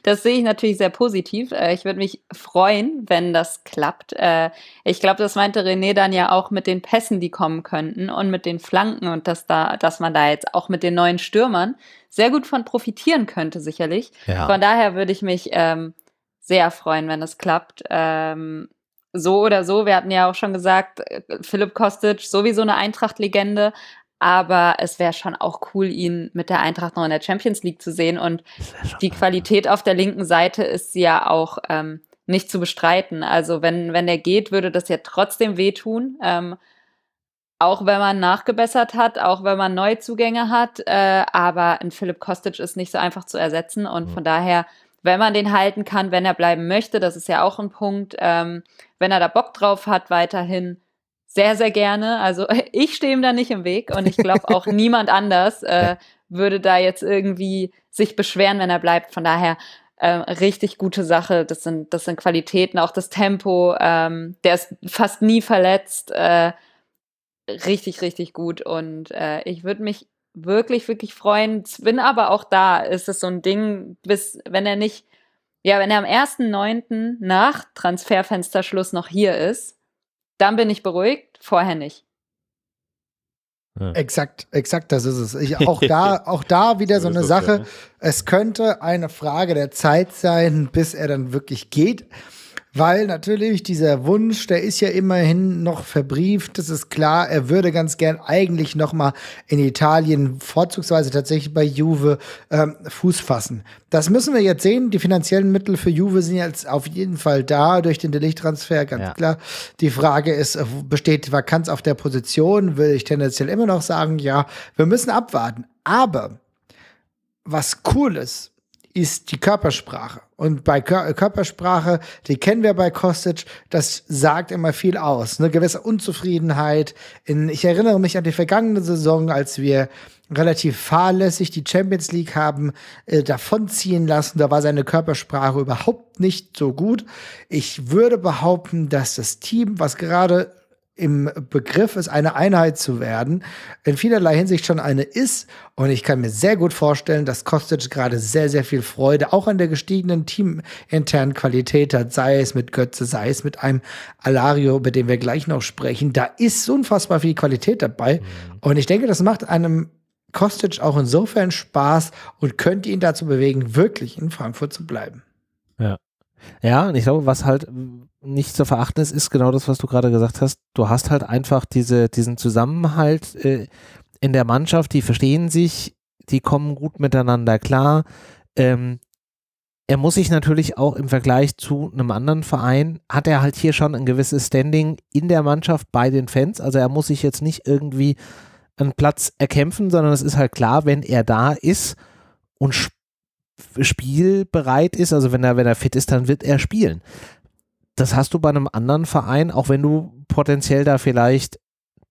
[SPEAKER 2] Das sehe ich natürlich sehr positiv. Äh, ich würde mich freuen, wenn das klappt. Äh, ich glaube, das meinte René dann ja auch mit den Pässen, die kommen könnten und mit den Flanken und dass da, dass man da jetzt auch mit den neuen Stürmern sehr gut von profitieren könnte, sicherlich. Ja. Von daher würde ich mich ähm, sehr freuen, wenn das klappt. Ähm, so oder so, wir hatten ja auch schon gesagt, äh, Philipp Kostic sowieso eine Eintracht-Legende, aber es wäre schon auch cool, ihn mit der Eintracht noch in der Champions League zu sehen und die Qualität auf der linken Seite ist ja auch ähm, nicht zu bestreiten. Also wenn, wenn er geht, würde das ja trotzdem wehtun. Ähm, auch wenn man nachgebessert hat, auch wenn man Neuzugänge hat, äh, aber ein Philipp Kostic ist nicht so einfach zu ersetzen und mhm. von daher wenn man den halten kann, wenn er bleiben möchte, das ist ja auch ein Punkt, ähm, wenn er da Bock drauf hat, weiterhin sehr, sehr gerne. Also ich stehe ihm da nicht im Weg und ich glaube auch niemand anders äh, würde da jetzt irgendwie sich beschweren, wenn er bleibt. Von daher äh, richtig gute Sache. Das sind, das sind Qualitäten, auch das Tempo. Ähm, der ist fast nie verletzt. Äh, richtig, richtig gut. Und äh, ich würde mich wirklich, wirklich freuen. Bin aber auch da. Ist es so ein Ding, bis, wenn er nicht, ja, wenn er am 1.9. nach Transferfensterschluss noch hier ist, dann bin ich beruhigt, vorher nicht.
[SPEAKER 4] Ja. Exakt, exakt, das ist es. Ich, auch da, auch da wieder so eine Sache. Es könnte eine Frage der Zeit sein, bis er dann wirklich geht. Weil natürlich dieser Wunsch, der ist ja immerhin noch verbrieft. Das ist klar. Er würde ganz gern eigentlich noch mal in Italien, vorzugsweise tatsächlich bei Juve, ähm, Fuß fassen. Das müssen wir jetzt sehen. Die finanziellen Mittel für Juve sind jetzt auf jeden Fall da durch den Delicht-Transfer, ganz ja. klar. Die Frage ist, besteht Vakanz auf der Position? Will ich tendenziell immer noch sagen, ja, wir müssen abwarten. Aber was cool ist, ist die Körpersprache. Und bei Kör Körpersprache, die kennen wir bei Kostic, das sagt immer viel aus. Eine gewisse Unzufriedenheit. In, ich erinnere mich an die vergangene Saison, als wir relativ fahrlässig die Champions League haben äh, davonziehen lassen. Da war seine Körpersprache überhaupt nicht so gut. Ich würde behaupten, dass das Team, was gerade im Begriff ist, eine Einheit zu werden, in vielerlei Hinsicht schon eine ist. Und ich kann mir sehr gut vorstellen, dass Kostic gerade sehr, sehr viel Freude auch an der gestiegenen teaminternen Qualität hat, sei es mit Götze, sei es mit einem Alario, über den wir gleich noch sprechen. Da ist unfassbar viel Qualität dabei. Mhm. Und ich denke, das macht einem Kostic auch insofern Spaß und könnte ihn dazu bewegen, wirklich in Frankfurt zu bleiben.
[SPEAKER 1] Ja. Und ich glaube, was halt nicht zu verachten ist, ist genau das, was du gerade gesagt hast. Du hast halt einfach diese, diesen Zusammenhalt äh, in der Mannschaft, die verstehen sich, die kommen gut miteinander klar. Ähm, er muss sich natürlich auch im Vergleich zu einem anderen Verein, hat er halt hier schon ein gewisses Standing in der Mannschaft bei den Fans. Also er muss sich jetzt nicht irgendwie einen Platz erkämpfen, sondern es ist halt klar, wenn er da ist und spielt, spielbereit ist, also wenn er, wenn er fit ist, dann wird er spielen. Das hast du bei einem anderen Verein, auch wenn du potenziell da vielleicht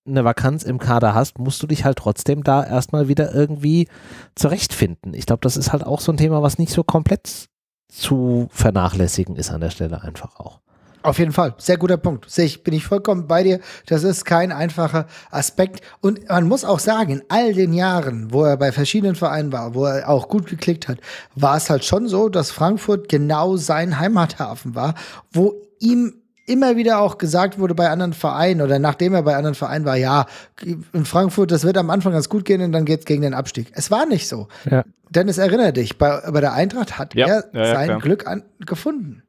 [SPEAKER 1] eine Vakanz im Kader hast, musst du dich halt trotzdem da erstmal wieder irgendwie zurechtfinden. Ich glaube, das ist halt auch so ein Thema, was nicht so komplett zu vernachlässigen ist an der Stelle einfach auch.
[SPEAKER 4] Auf jeden Fall, sehr guter Punkt. Sehe ich, bin ich vollkommen bei dir. Das ist kein einfacher Aspekt. Und man muss auch sagen, in all den Jahren, wo er bei verschiedenen Vereinen war, wo er auch gut geklickt hat, war es halt schon so, dass Frankfurt genau sein Heimathafen war, wo ihm immer wieder auch gesagt wurde bei anderen Vereinen oder nachdem er bei anderen Vereinen war, ja, in Frankfurt, das wird am Anfang ganz gut gehen und dann geht es gegen den Abstieg. Es war nicht so. Ja. Dennis, erinnere dich, bei, bei der Eintracht hat ja, er ja, sein Glück an, gefunden.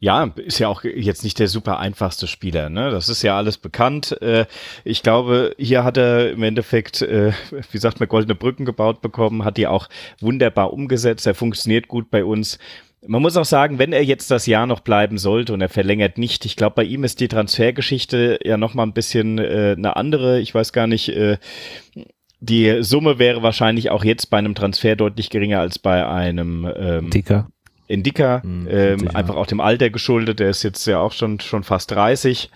[SPEAKER 3] Ja, ist ja auch jetzt nicht der super einfachste Spieler, ne? Das ist ja alles bekannt. Äh, ich glaube, hier hat er im Endeffekt, äh, wie sagt man, goldene Brücken gebaut bekommen, hat die auch wunderbar umgesetzt. Er funktioniert gut bei uns. Man muss auch sagen, wenn er jetzt das Jahr noch bleiben sollte und er verlängert nicht, ich glaube, bei ihm ist die Transfergeschichte ja noch mal ein bisschen äh, eine andere. Ich weiß gar nicht, äh, die Summe wäre wahrscheinlich auch jetzt bei einem Transfer deutlich geringer als bei einem ähm,
[SPEAKER 1] Dicker.
[SPEAKER 3] Indika, mhm, ähm, einfach auch dem Alter geschuldet, der ist jetzt ja auch schon, schon fast 30.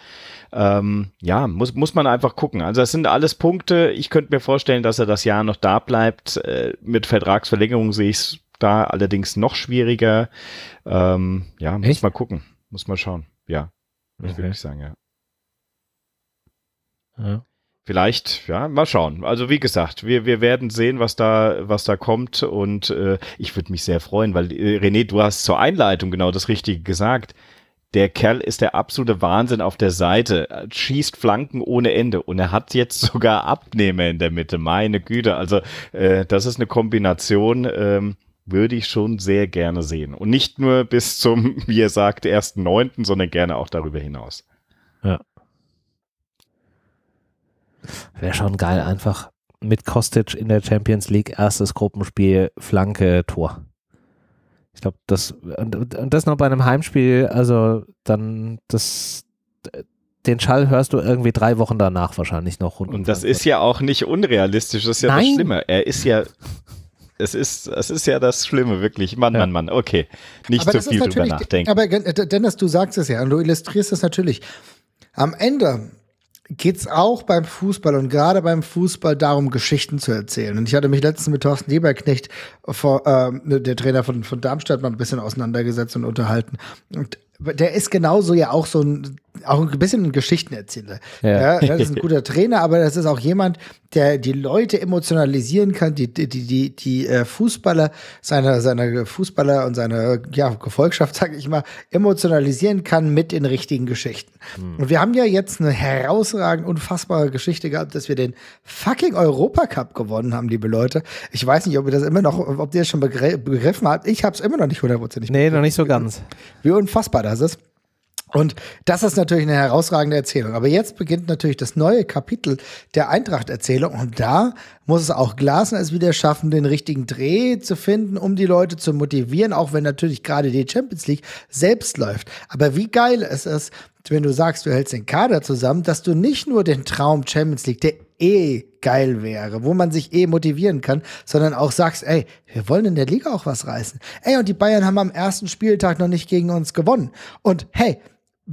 [SPEAKER 3] Ähm, ja, muss, muss man einfach gucken. Also das sind alles Punkte. Ich könnte mir vorstellen, dass er das Jahr noch da bleibt. Äh, mit Vertragsverlängerung sehe ich es da allerdings noch schwieriger. Ähm, ja, muss Echt? mal gucken. Muss mal schauen. Ja, okay. wirklich sagen, ja. ja. Vielleicht, ja, mal schauen. Also wie gesagt, wir, wir werden sehen, was da, was da kommt und äh, ich würde mich sehr freuen, weil äh, René, du hast zur Einleitung genau das Richtige gesagt. Der Kerl ist der absolute Wahnsinn auf der Seite, schießt Flanken ohne Ende und er hat jetzt sogar Abnehmer in der Mitte. Meine Güte, also äh, das ist eine Kombination, ähm, würde ich schon sehr gerne sehen. Und nicht nur bis zum, wie er sagt, ersten Neunten, sondern gerne auch darüber hinaus.
[SPEAKER 1] Ja. Wäre schon geil, einfach mit Kostic in der Champions League erstes Gruppenspiel, Flanke, Tor. Ich glaube, das und, und, das noch bei einem Heimspiel, also dann das den Schall hörst du irgendwie drei Wochen danach wahrscheinlich noch.
[SPEAKER 3] Und das ist ja auch nicht unrealistisch, das ist ja Nein. das Schlimme. Er ist ja es ist, es ist ja das Schlimme, wirklich. Mann, ja. Mann, Mann. Okay. Nicht aber zu viel drüber nachdenken.
[SPEAKER 4] Aber Dennis, du sagst es ja und du illustrierst es natürlich. Am Ende geht es auch beim Fußball und gerade beim Fußball darum, Geschichten zu erzählen. Und ich hatte mich letztens mit Thorsten Lieberknecht, vor, äh, der Trainer von, von Darmstadt, mal ein bisschen auseinandergesetzt und unterhalten. Und der ist genauso ja auch so ein auch ein bisschen ein Geschichtenerzähler. Ja. ja. das ist ein guter Trainer, aber das ist auch jemand, der die Leute emotionalisieren kann, die, die, die, die äh, Fußballer, seine, seine Fußballer und seine ja, Gefolgschaft, sage ich mal, emotionalisieren kann mit den richtigen Geschichten. Hm. Und wir haben ja jetzt eine herausragend unfassbare Geschichte gehabt, dass wir den fucking Europacup gewonnen haben, liebe Leute. Ich weiß nicht, ob ihr das immer noch, ob ihr das schon begriffen habt. Ich habe es immer noch nicht hundertprozentig.
[SPEAKER 1] Nee, noch nicht so ganz.
[SPEAKER 4] Wie unfassbar das ist. Und das ist natürlich eine herausragende Erzählung. Aber jetzt beginnt natürlich das neue Kapitel der Eintracht-Erzählung. Und da muss es auch Glasner es wieder schaffen, den richtigen Dreh zu finden, um die Leute zu motivieren, auch wenn natürlich gerade die Champions League selbst läuft. Aber wie geil es ist, wenn du sagst, du hältst den Kader zusammen, dass du nicht nur den Traum Champions League, der eh geil wäre, wo man sich eh motivieren kann, sondern auch sagst, ey, wir wollen in der Liga auch was reißen. Ey, und die Bayern haben am ersten Spieltag noch nicht gegen uns gewonnen. Und hey,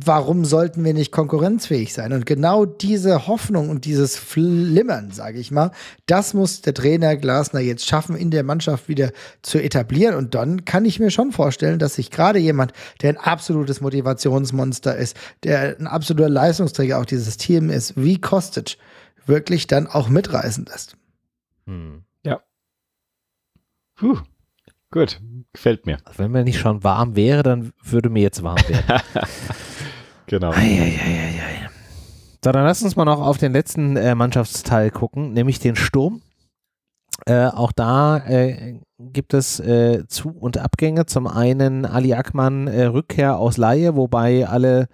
[SPEAKER 4] warum sollten wir nicht konkurrenzfähig sein? Und genau diese Hoffnung und dieses Flimmern, sage ich mal, das muss der Trainer Glasner jetzt schaffen, in der Mannschaft wieder zu etablieren. Und dann kann ich mir schon vorstellen, dass sich gerade jemand, der ein absolutes Motivationsmonster ist, der ein absoluter Leistungsträger auch dieses Team ist, wie Kostic, wirklich dann auch mitreißen lässt.
[SPEAKER 3] Hm. Ja. Puh. Gut, gefällt mir.
[SPEAKER 1] Wenn mir nicht schon warm wäre, dann würde mir jetzt warm werden.
[SPEAKER 3] Genau.
[SPEAKER 1] Eieieiei. So, dann lass uns mal noch auf den letzten äh, Mannschaftsteil gucken, nämlich den Sturm. Äh, auch da äh, gibt es äh, Zu- und Abgänge. Zum einen Ali Akman äh, Rückkehr aus Laie, wobei alle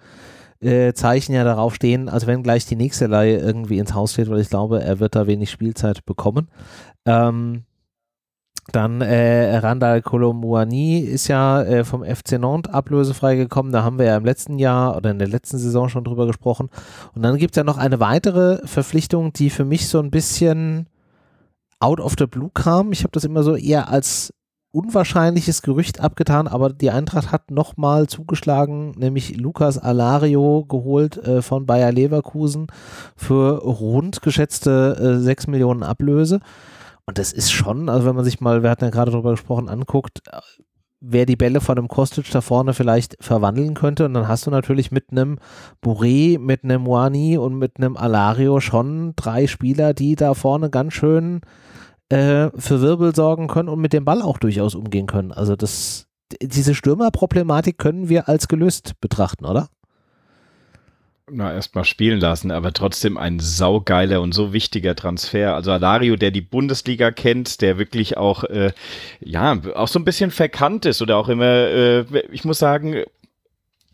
[SPEAKER 1] äh, Zeichen ja darauf stehen, als wenn gleich die nächste Laie irgendwie ins Haus steht, weil ich glaube, er wird da wenig Spielzeit bekommen. Ähm, dann äh, Randall Kolomuani ist ja äh, vom FC Nantes ablösefrei gekommen. Da haben wir ja im letzten Jahr oder in der letzten Saison schon drüber gesprochen. Und dann gibt es ja noch eine weitere Verpflichtung, die für mich so ein bisschen out of the blue kam. Ich habe das immer so eher als unwahrscheinliches Gerücht abgetan, aber die Eintracht hat nochmal zugeschlagen, nämlich Lukas Alario geholt äh, von Bayer Leverkusen für rund geschätzte äh, 6 Millionen Ablöse. Und das ist schon, also wenn man sich mal, wir hatten ja gerade darüber gesprochen, anguckt, wer die Bälle von einem Kostic da vorne vielleicht verwandeln könnte. Und dann hast du natürlich mit einem Bourré, mit einem Moani und mit einem Alario schon drei Spieler, die da vorne ganz schön äh, für Wirbel sorgen können und mit dem Ball auch durchaus umgehen können. Also das, diese Stürmerproblematik können wir als gelöst betrachten, oder?
[SPEAKER 3] Na, erstmal spielen lassen, aber trotzdem ein saugeiler und so wichtiger Transfer. Also Alario, der die Bundesliga kennt, der wirklich auch, äh, ja, auch so ein bisschen verkannt ist oder auch immer, äh, ich muss sagen,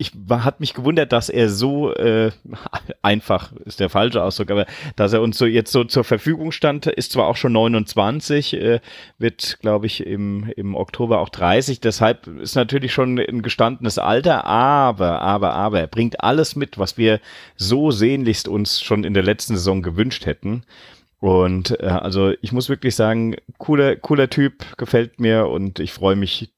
[SPEAKER 3] ich hat mich gewundert, dass er so äh, einfach ist der falsche Ausdruck, aber dass er uns so jetzt so zur Verfügung stand, ist zwar auch schon 29, äh, wird glaube ich im, im Oktober auch 30, deshalb ist natürlich schon ein gestandenes Alter, aber, aber, aber er bringt alles mit, was wir so sehnlichst uns schon in der letzten Saison gewünscht hätten. Und äh, also ich muss wirklich sagen, cooler, cooler Typ, gefällt mir und ich freue mich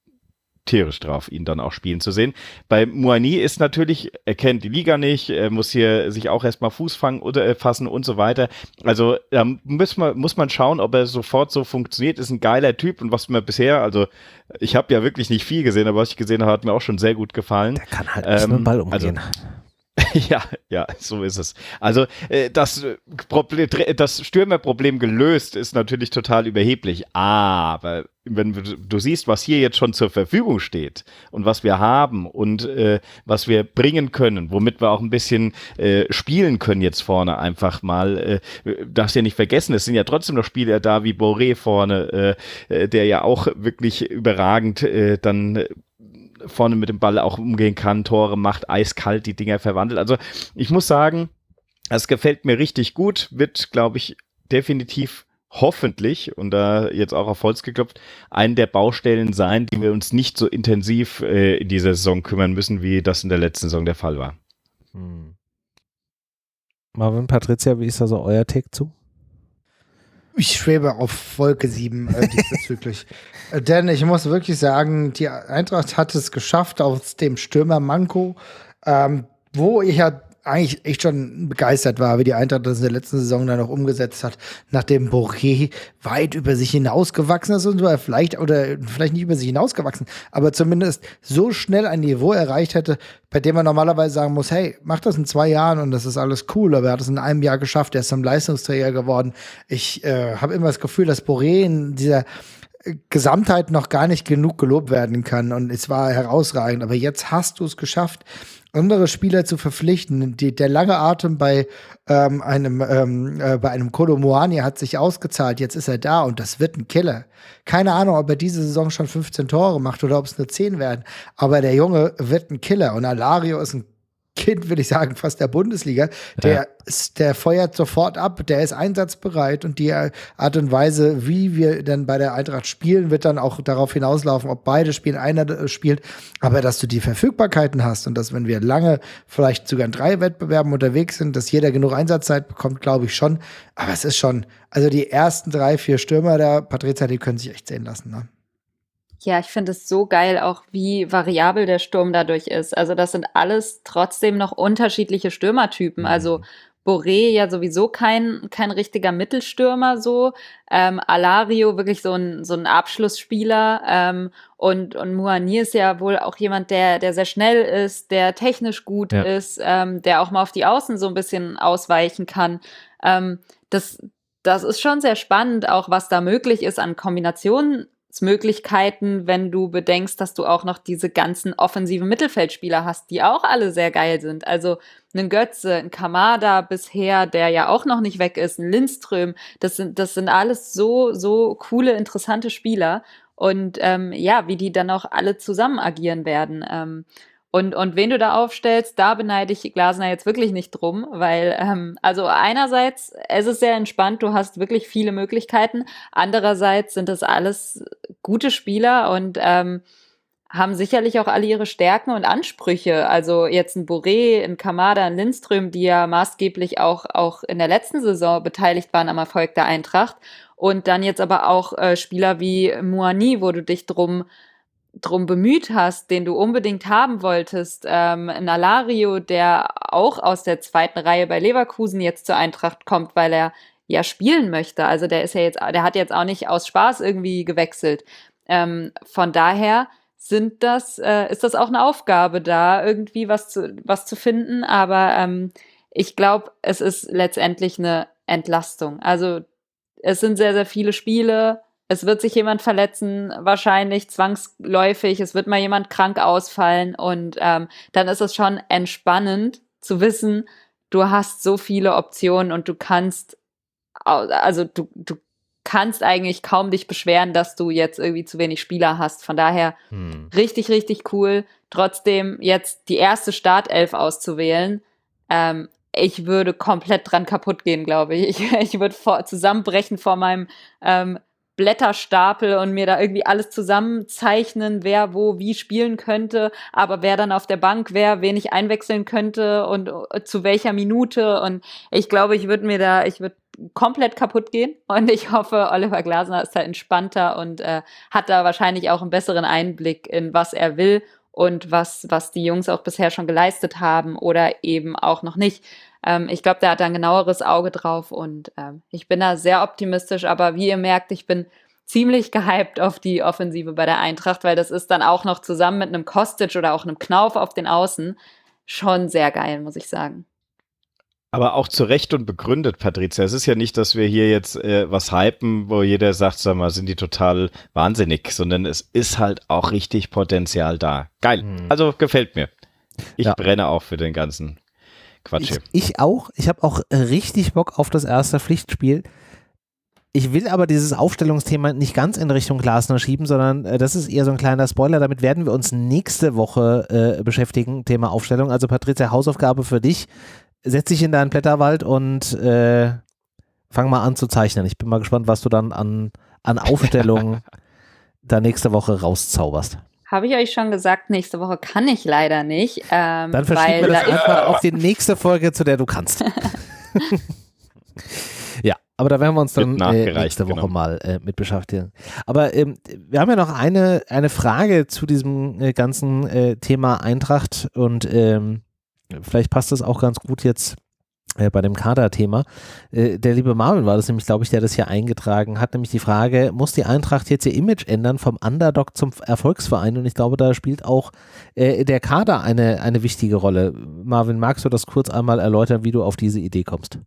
[SPEAKER 3] tierisch drauf, ihn dann auch spielen zu sehen. Bei Moani ist natürlich, er kennt die Liga nicht, er muss hier sich auch erstmal Fuß fangen oder äh, fassen und so weiter. Also da muss man, muss man schauen, ob er sofort so funktioniert. Ist ein geiler Typ und was mir bisher, also ich habe ja wirklich nicht viel gesehen, aber was ich gesehen habe, hat mir auch schon sehr gut gefallen.
[SPEAKER 1] Der kann halt ähm, mit dem Ball umgehen. Also,
[SPEAKER 3] Ja, ja, so ist es. Also äh, das, äh, Problem, das Stürmerproblem gelöst ist natürlich total überheblich, aber wenn du siehst, was hier jetzt schon zur Verfügung steht und was wir haben und äh, was wir bringen können, womit wir auch ein bisschen äh, spielen können jetzt vorne einfach mal, äh, darfst ja nicht vergessen, es sind ja trotzdem noch Spieler da wie Boré vorne, äh, äh der ja auch wirklich überragend äh, dann vorne mit dem Ball auch umgehen kann, Tore macht, eiskalt die Dinger verwandelt. Also ich muss sagen, es gefällt mir richtig gut, wird, glaube ich, definitiv hoffentlich, und da jetzt auch auf Holz geklopft, einen der Baustellen sein, die wir uns nicht so intensiv äh, in dieser Saison kümmern müssen, wie das in der letzten Saison der Fall war. Hm.
[SPEAKER 1] Marvin, Patricia, wie ist da so euer Take zu?
[SPEAKER 4] Ich schwebe auf Wolke 7 äh, diesbezüglich. Äh, denn ich muss wirklich sagen, die Eintracht hat es geschafft, aus dem Stürmer Manko, ähm, wo ich ja eigentlich echt schon begeistert war, wie die Eintracht das in der letzten Saison dann noch umgesetzt hat, nachdem Boré weit über sich hinausgewachsen ist und so, vielleicht oder vielleicht nicht über sich hinausgewachsen, aber zumindest so schnell ein Niveau erreicht hätte, bei dem man normalerweise sagen muss, hey, mach das in zwei Jahren und das ist alles cool, aber er hat es in einem Jahr geschafft, er ist zum Leistungsträger geworden. Ich äh, habe immer das Gefühl, dass Boré in dieser Gesamtheit noch gar nicht genug gelobt werden kann und es war herausragend, aber jetzt hast du es geschafft, andere Spieler zu verpflichten. Die, der lange Atem bei ähm, einem ähm, äh, bei einem Kolomoani hat sich ausgezahlt. Jetzt ist er da und das wird ein Killer. Keine Ahnung, ob er diese Saison schon 15 Tore macht oder ob es nur 10 werden. Aber der Junge wird ein Killer und Alario ist ein Kind, will ich sagen, fast der Bundesliga. Der, ja. ist, der feuert sofort ab, der ist einsatzbereit und die Art und Weise, wie wir dann bei der Eintracht spielen, wird dann auch darauf hinauslaufen, ob beide spielen, einer äh, spielt. Aber dass du die Verfügbarkeiten hast und dass, wenn wir lange, vielleicht sogar in drei Wettbewerben unterwegs sind, dass jeder genug Einsatzzeit bekommt, glaube ich schon. Aber es ist schon, also die ersten drei, vier Stürmer der Patrizia, die können sich echt sehen lassen. Ne?
[SPEAKER 2] Ja, ich finde es so geil, auch wie variabel der Sturm dadurch ist. Also das sind alles trotzdem noch unterschiedliche Stürmertypen. Mhm. Also Boré ja sowieso kein, kein richtiger Mittelstürmer so. Ähm, Alario wirklich so ein, so ein Abschlussspieler. Ähm, und, und Muani ist ja wohl auch jemand, der, der sehr schnell ist, der technisch gut ja. ist, ähm, der auch mal auf die Außen so ein bisschen ausweichen kann. Ähm, das, das ist schon sehr spannend, auch was da möglich ist an Kombinationen Möglichkeiten, wenn du bedenkst, dass du auch noch diese ganzen offensiven Mittelfeldspieler hast, die auch alle sehr geil sind. Also einen Götze, ein Kamada bisher, der ja auch noch nicht weg ist, ein Lindström, das sind, das sind alles so, so coole, interessante Spieler. Und ähm, ja, wie die dann auch alle zusammen agieren werden. Ähm, und, und wen du da aufstellst, da beneide ich Glasner jetzt wirklich nicht drum, weil, ähm, also einerseits, es ist sehr entspannt, du hast wirklich viele Möglichkeiten. Andererseits sind das alles gute Spieler und ähm, haben sicherlich auch alle ihre Stärken und Ansprüche. Also jetzt ein Boré, ein Kamada, ein Lindström, die ja maßgeblich auch, auch in der letzten Saison beteiligt waren am Erfolg der Eintracht. Und dann jetzt aber auch äh, Spieler wie Muani, wo du dich drum drum bemüht hast, den du unbedingt haben wolltest, ähm, ein Alario, der auch aus der zweiten Reihe bei Leverkusen jetzt zur Eintracht kommt, weil er ja spielen möchte. Also der ist ja jetzt, der hat jetzt auch nicht aus Spaß irgendwie gewechselt. Ähm, von daher sind das, äh, ist das auch eine Aufgabe da, irgendwie was zu, was zu finden. Aber ähm, ich glaube, es ist letztendlich eine Entlastung. Also es sind sehr, sehr viele Spiele. Es wird sich jemand verletzen, wahrscheinlich zwangsläufig. Es wird mal jemand krank ausfallen. Und ähm, dann ist es schon entspannend zu wissen, du hast so viele Optionen und du kannst, also du, du kannst eigentlich kaum dich beschweren, dass du jetzt irgendwie zu wenig Spieler hast. Von daher hm. richtig, richtig cool. Trotzdem jetzt die erste Startelf auszuwählen. Ähm, ich würde komplett dran kaputt gehen, glaube ich. Ich, ich würde vor, zusammenbrechen vor meinem ähm, Blätterstapel und mir da irgendwie alles zusammenzeichnen, wer wo wie spielen könnte, aber wer dann auf der Bank wäre, wen ich einwechseln könnte und uh, zu welcher Minute. Und ich glaube, ich würde mir da, ich würde komplett kaputt gehen. Und ich hoffe, Oliver Glasner ist da entspannter und äh, hat da wahrscheinlich auch einen besseren Einblick in was er will und was, was die Jungs auch bisher schon geleistet haben oder eben auch noch nicht. Ähm, ich glaube, der hat da ein genaueres Auge drauf und ähm, ich bin da sehr optimistisch, aber wie ihr merkt, ich bin ziemlich gehypt auf die Offensive bei der Eintracht, weil das ist dann auch noch zusammen mit einem Kostic oder auch einem Knauf auf den Außen schon sehr geil, muss ich sagen.
[SPEAKER 3] Aber auch zu Recht und begründet, Patricia. Es ist ja nicht, dass wir hier jetzt äh, was hypen, wo jeder sagt, sag mal, sind die total wahnsinnig, sondern es ist halt auch richtig Potenzial da. Geil. Hm. Also gefällt mir. Ich ja. brenne auch für den ganzen Quatsch.
[SPEAKER 1] Ich, ich auch. Ich habe auch richtig Bock auf das erste Pflichtspiel. Ich will aber dieses Aufstellungsthema nicht ganz in Richtung Glasner schieben, sondern äh, das ist eher so ein kleiner Spoiler. Damit werden wir uns nächste Woche äh, beschäftigen, Thema Aufstellung. Also Patricia, Hausaufgabe für dich setz dich in deinen Blätterwald und äh, fang mal an zu zeichnen. Ich bin mal gespannt, was du dann an, an Aufstellungen da nächste Woche rauszauberst.
[SPEAKER 2] Habe ich euch schon gesagt, nächste Woche kann ich leider nicht.
[SPEAKER 1] Ähm, dann verschieben wir das einfach auf die nächste Folge, zu der du kannst. ja, aber da werden wir uns dann äh, nächste Woche genau. mal äh, mit beschäftigen. Aber ähm, wir haben ja noch eine, eine Frage zu diesem äh, ganzen äh, Thema Eintracht und ähm, vielleicht passt das auch ganz gut jetzt äh, bei dem Kader-Thema. Äh, der liebe Marvin war das nämlich, glaube ich, der das hier eingetragen hat, nämlich die Frage, muss die Eintracht jetzt ihr Image ändern vom Underdog zum Erfolgsverein? Und ich glaube, da spielt auch äh, der Kader eine, eine wichtige Rolle. Marvin, magst du das kurz einmal erläutern, wie du auf diese Idee kommst?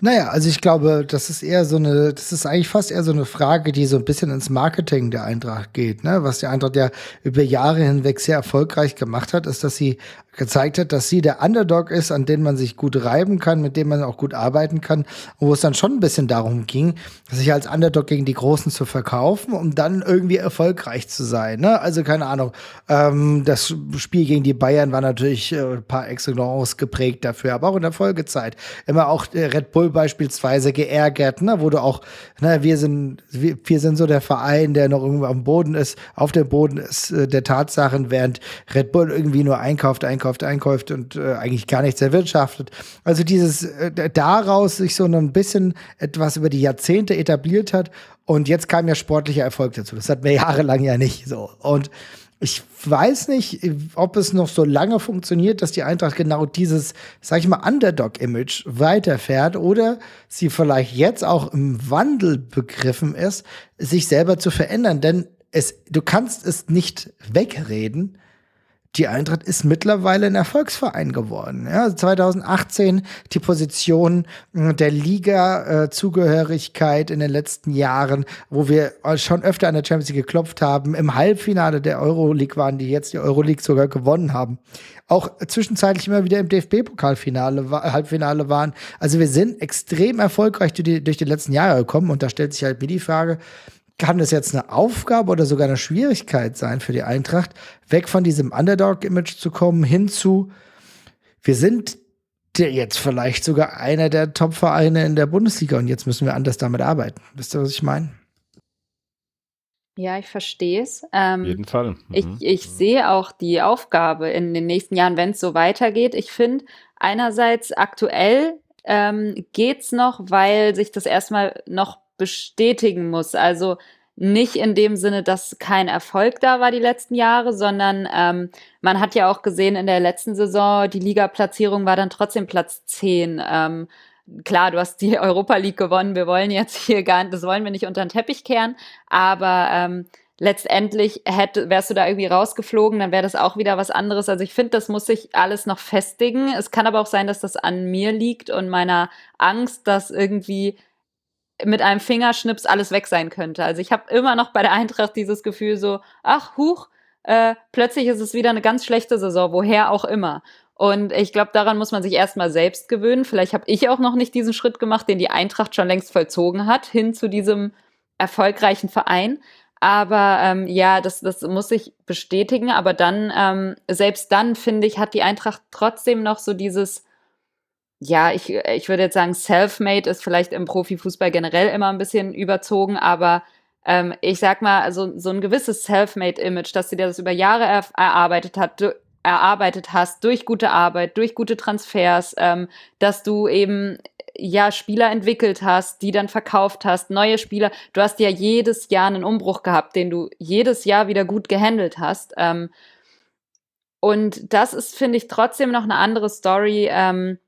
[SPEAKER 4] Naja, also ich glaube, das ist eher so eine, das ist eigentlich fast eher so eine Frage, die so ein bisschen ins Marketing der Eintracht geht, ne? Was die Eintracht ja über Jahre hinweg sehr erfolgreich gemacht hat, ist, dass sie gezeigt hat, dass sie der Underdog ist, an den man sich gut reiben kann, mit dem man auch gut arbeiten kann, wo es dann schon ein bisschen darum ging, sich als Underdog gegen die Großen zu verkaufen, um dann irgendwie erfolgreich zu sein. Ne? Also keine Ahnung, ähm, das Spiel gegen die Bayern war natürlich äh, ein paar Excellence geprägt dafür, aber auch in der Folgezeit. Immer auch äh, Red Bull beispielsweise geärgert, ne? wo du auch, ne, wir sind, wir, wir sind so der Verein, der noch irgendwo am Boden ist, auf dem Boden ist äh, der Tatsachen, während Red Bull irgendwie nur einkauft, einkauft, einkauft, einkauft und äh, eigentlich gar nichts erwirtschaftet. Also dieses äh, daraus sich so ein bisschen etwas über die Jahrzehnte etabliert hat und jetzt kam ja sportlicher Erfolg dazu. Das hat wir jahrelang ja nicht so. Und ich weiß nicht, ob es noch so lange funktioniert, dass die Eintracht genau dieses, sag ich mal, Underdog-Image weiterfährt oder sie vielleicht jetzt auch im Wandel begriffen ist, sich selber zu verändern. Denn es, du kannst es nicht wegreden, die Eintracht ist mittlerweile ein Erfolgsverein geworden. Ja, 2018 die Position äh, der Liga-Zugehörigkeit in den letzten Jahren, wo wir schon öfter an der Champions League geklopft haben, im Halbfinale der Euroleague waren, die jetzt die Euroleague sogar gewonnen haben. Auch zwischenzeitlich immer wieder im DFB-Pokalfinale, Halbfinale waren. Also wir sind extrem erfolgreich durch die, durch die letzten Jahre gekommen und da stellt sich halt mir die Frage, kann das jetzt eine Aufgabe oder sogar eine Schwierigkeit sein für die Eintracht, weg von diesem Underdog-Image zu kommen, hin zu, wir sind jetzt vielleicht sogar einer der Top-Vereine in der Bundesliga und jetzt müssen wir anders damit arbeiten. Wisst ihr, was ich meine?
[SPEAKER 2] Ja, ich verstehe es. Ähm,
[SPEAKER 3] Auf jeden Fall. Mhm.
[SPEAKER 2] Ich, ich sehe auch die Aufgabe in den nächsten Jahren, wenn es so weitergeht. Ich finde, einerseits aktuell ähm, geht es noch, weil sich das erstmal noch bestätigen muss. Also nicht in dem Sinne, dass kein Erfolg da war die letzten Jahre, sondern ähm, man hat ja auch gesehen in der letzten Saison, die Liga-Platzierung war dann trotzdem Platz 10. Ähm, klar, du hast die Europa League gewonnen, wir wollen jetzt hier gar nicht, das wollen wir nicht unter den Teppich kehren, aber ähm, letztendlich hätte, wärst du da irgendwie rausgeflogen, dann wäre das auch wieder was anderes. Also ich finde, das muss sich alles noch festigen. Es kann aber auch sein, dass das an mir liegt und meiner Angst, dass irgendwie mit einem Fingerschnips alles weg sein könnte. Also ich habe immer noch bei der Eintracht dieses Gefühl so, ach, huch, äh, plötzlich ist es wieder eine ganz schlechte Saison, woher auch immer. Und ich glaube, daran muss man sich erstmal selbst gewöhnen. Vielleicht habe ich auch noch nicht diesen Schritt gemacht, den die Eintracht schon längst vollzogen hat, hin zu diesem erfolgreichen Verein. Aber ähm, ja, das, das muss sich bestätigen. Aber dann, ähm, selbst dann, finde ich, hat die Eintracht trotzdem noch so dieses, ja, ich, ich würde jetzt sagen, Self-Made ist vielleicht im Profifußball generell immer ein bisschen überzogen, aber ähm, ich sag mal, also so ein gewisses Self-Made-Image, dass sie das über Jahre er erarbeitet hat, erarbeitet hast, durch gute Arbeit, durch gute Transfers, ähm, dass du eben ja Spieler entwickelt hast, die dann verkauft hast, neue Spieler. Du hast ja jedes Jahr einen Umbruch gehabt, den du jedes Jahr wieder gut gehandelt hast. Ähm, und das ist, finde ich, trotzdem noch eine andere Story ähm,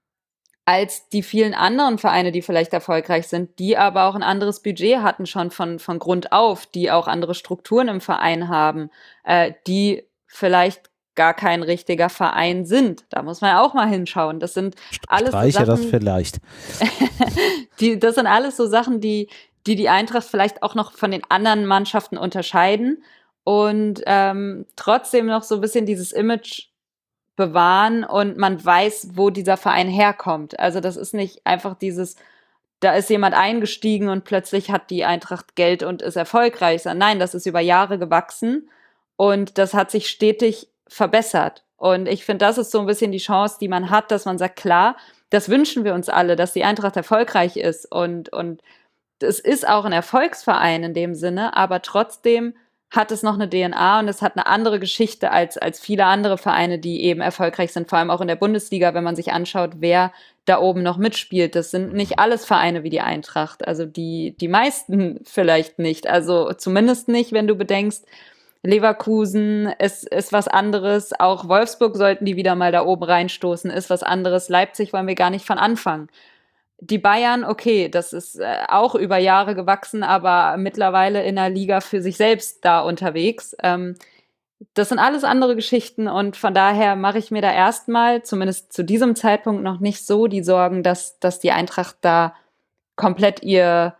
[SPEAKER 2] als die vielen anderen Vereine, die vielleicht erfolgreich sind, die aber auch ein anderes Budget hatten schon von, von Grund auf, die auch andere Strukturen im Verein haben, äh, die vielleicht gar kein richtiger Verein sind. Da muss man ja auch mal hinschauen. Das sind alles
[SPEAKER 1] Streiche so Sachen, das vielleicht.
[SPEAKER 2] die, das sind alles so Sachen, die, die die Eintracht vielleicht auch noch von den anderen Mannschaften unterscheiden und ähm, trotzdem noch so ein bisschen dieses Image bewahren und man weiß, wo dieser Verein herkommt. Also das ist nicht einfach dieses, da ist jemand eingestiegen und plötzlich hat die Eintracht Geld und ist erfolgreich. Nein, das ist über Jahre gewachsen und das hat sich stetig verbessert. Und ich finde, das ist so ein bisschen die Chance, die man hat, dass man sagt, klar, das wünschen wir uns alle, dass die Eintracht erfolgreich ist. Und, und es ist auch ein Erfolgsverein in dem Sinne, aber trotzdem hat es noch eine DNA und es hat eine andere Geschichte als, als viele andere Vereine, die eben erfolgreich sind, vor allem auch in der Bundesliga, wenn man sich anschaut, wer da oben noch mitspielt. Das sind nicht alles Vereine wie die Eintracht. Also die, die meisten vielleicht nicht. Also zumindest nicht, wenn du bedenkst, Leverkusen ist, ist was anderes. Auch Wolfsburg sollten die wieder mal da oben reinstoßen, ist was anderes. Leipzig wollen wir gar nicht von Anfang. Die Bayern, okay, das ist äh, auch über Jahre gewachsen, aber mittlerweile in der Liga für sich selbst da unterwegs. Ähm, das sind alles andere Geschichten und von daher mache ich mir da erstmal, zumindest zu diesem Zeitpunkt, noch nicht so die Sorgen, dass, dass die Eintracht da komplett ihr,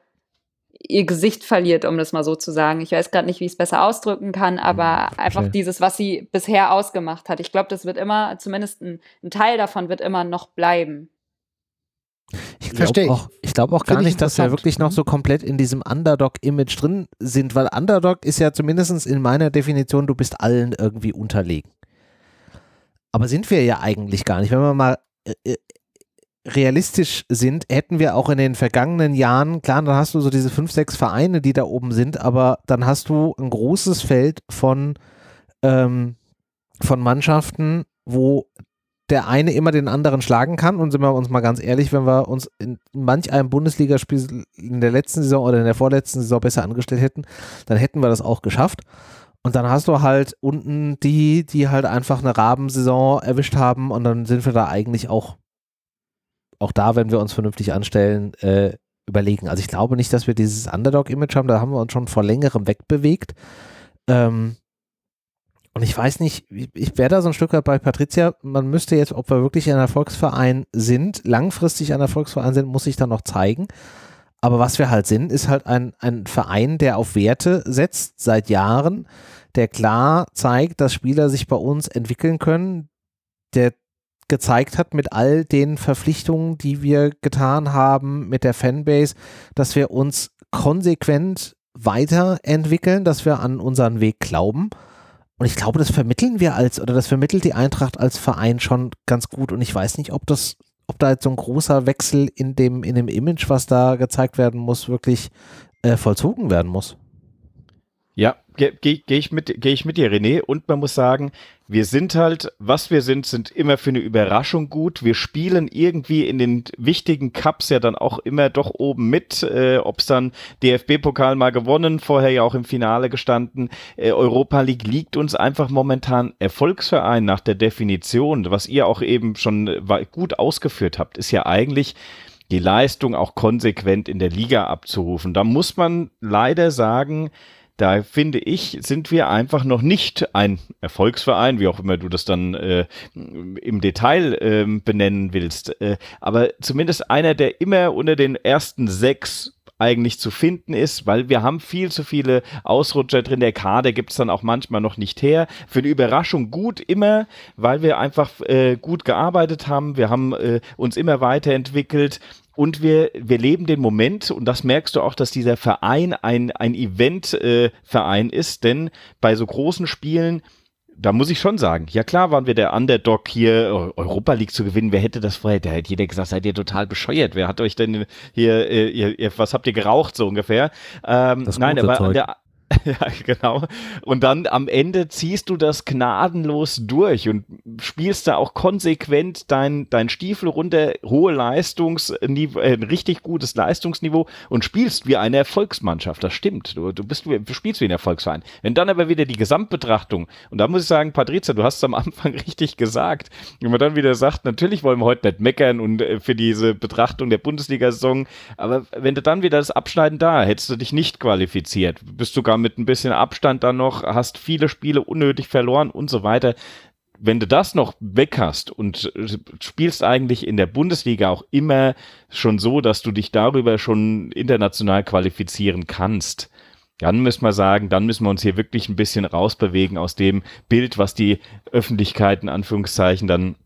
[SPEAKER 2] ihr Gesicht verliert, um das mal so zu sagen. Ich weiß gerade nicht, wie ich es besser ausdrücken kann, aber mhm, einfach dieses, was sie bisher ausgemacht hat. Ich glaube, das wird immer, zumindest ein, ein, Teil davon wird immer noch bleiben.
[SPEAKER 1] Ich glaube auch, ich glaub auch gar nicht, dass wir wirklich noch so komplett in diesem Underdog-Image drin sind, weil Underdog ist ja zumindest in meiner Definition, du bist allen irgendwie unterlegen. Aber sind wir ja eigentlich gar nicht. Wenn wir mal äh, äh, realistisch sind, hätten wir auch in den vergangenen Jahren, klar, dann hast du so diese fünf, sechs Vereine, die da oben sind, aber dann hast du ein großes Feld von, ähm, von Mannschaften, wo der eine immer den anderen schlagen kann. Und sind wir uns mal ganz ehrlich, wenn wir uns in manch einem Bundesligaspiel in der letzten Saison oder in der vorletzten Saison besser angestellt hätten, dann hätten wir das auch geschafft. Und dann hast du halt unten die, die halt einfach eine Rabensaison erwischt haben und dann sind wir da eigentlich auch auch da, wenn wir uns vernünftig anstellen, äh, überlegen. Also ich glaube nicht, dass wir dieses Underdog-Image haben, da haben wir uns schon vor längerem wegbewegt. Ähm, und ich weiß nicht, ich wäre da so ein Stück weit bei Patricia, man müsste jetzt, ob wir wirklich ein Erfolgsverein sind, langfristig ein Erfolgsverein sind, muss sich dann noch zeigen. Aber was wir halt sind, ist halt ein, ein Verein, der auf Werte setzt seit Jahren, der klar zeigt, dass Spieler sich bei uns entwickeln können, der gezeigt hat mit all den Verpflichtungen, die wir getan haben mit der Fanbase, dass wir uns konsequent weiterentwickeln, dass wir an unseren Weg glauben. Und ich glaube, das vermitteln wir als, oder das vermittelt die Eintracht als Verein schon ganz gut. Und ich weiß nicht, ob das, ob da jetzt so ein großer Wechsel in dem, in dem Image, was da gezeigt werden muss, wirklich äh, vollzogen werden muss.
[SPEAKER 3] Ja, gehe geh ich, mit, geh ich mit dir, René. Und man muss sagen, wir sind halt, was wir sind, sind immer für eine Überraschung gut. Wir spielen irgendwie in den wichtigen Cups ja dann auch immer doch oben mit. Äh, Ob es dann DFB-Pokal mal gewonnen, vorher ja auch im Finale gestanden. Äh, Europa League liegt uns einfach momentan Erfolgsverein nach der Definition. Was ihr auch eben schon äh, gut ausgeführt habt, ist ja eigentlich die Leistung auch konsequent in der Liga abzurufen. Da muss man leider sagen, da finde ich, sind wir einfach noch nicht ein Erfolgsverein, wie auch immer du das dann äh, im Detail äh, benennen willst, äh, aber zumindest einer, der immer unter den ersten sechs eigentlich zu finden ist, weil wir haben viel zu viele Ausrutscher drin. Der Kader gibt es dann auch manchmal noch nicht her. Für eine Überraschung gut immer, weil wir einfach äh, gut gearbeitet haben. Wir haben äh, uns immer weiterentwickelt. Und wir, wir leben den Moment, und das merkst du auch, dass dieser Verein ein, ein Event-Verein äh, ist, denn bei so großen Spielen da muss ich schon sagen, ja klar waren wir der Underdog hier, Europa League zu gewinnen. Wer hätte das vorher? Da hätte jeder gesagt, seid ihr total bescheuert. Wer hat euch denn hier, äh, ihr, ihr, was habt ihr geraucht so ungefähr? Ähm, nein, aber Zeug. der, ja, genau. Und dann am Ende ziehst du das gnadenlos durch und spielst da auch konsequent dein, dein Stiefel runter, hohe Leistungsniveau, äh, ein richtig gutes Leistungsniveau und spielst wie eine Erfolgsmannschaft. Das stimmt. Du, du bist, du spielst wie ein Erfolgsverein. Wenn dann aber wieder die Gesamtbetrachtung, und da muss ich sagen, Patrizia, du hast es am Anfang richtig gesagt, wenn man dann wieder sagt, natürlich wollen wir heute nicht meckern und äh, für diese Betrachtung der Bundesliga-Saison, aber wenn du dann wieder das Abschneiden da, hättest du dich nicht qualifiziert, bist du gar mit ein bisschen Abstand dann noch, hast viele Spiele unnötig verloren und so weiter. Wenn du das noch weg hast und spielst eigentlich in der Bundesliga auch immer schon so, dass du dich darüber schon international qualifizieren kannst, dann müssen wir sagen, dann müssen wir uns hier wirklich ein bisschen rausbewegen aus dem Bild, was die Öffentlichkeit in Anführungszeichen dann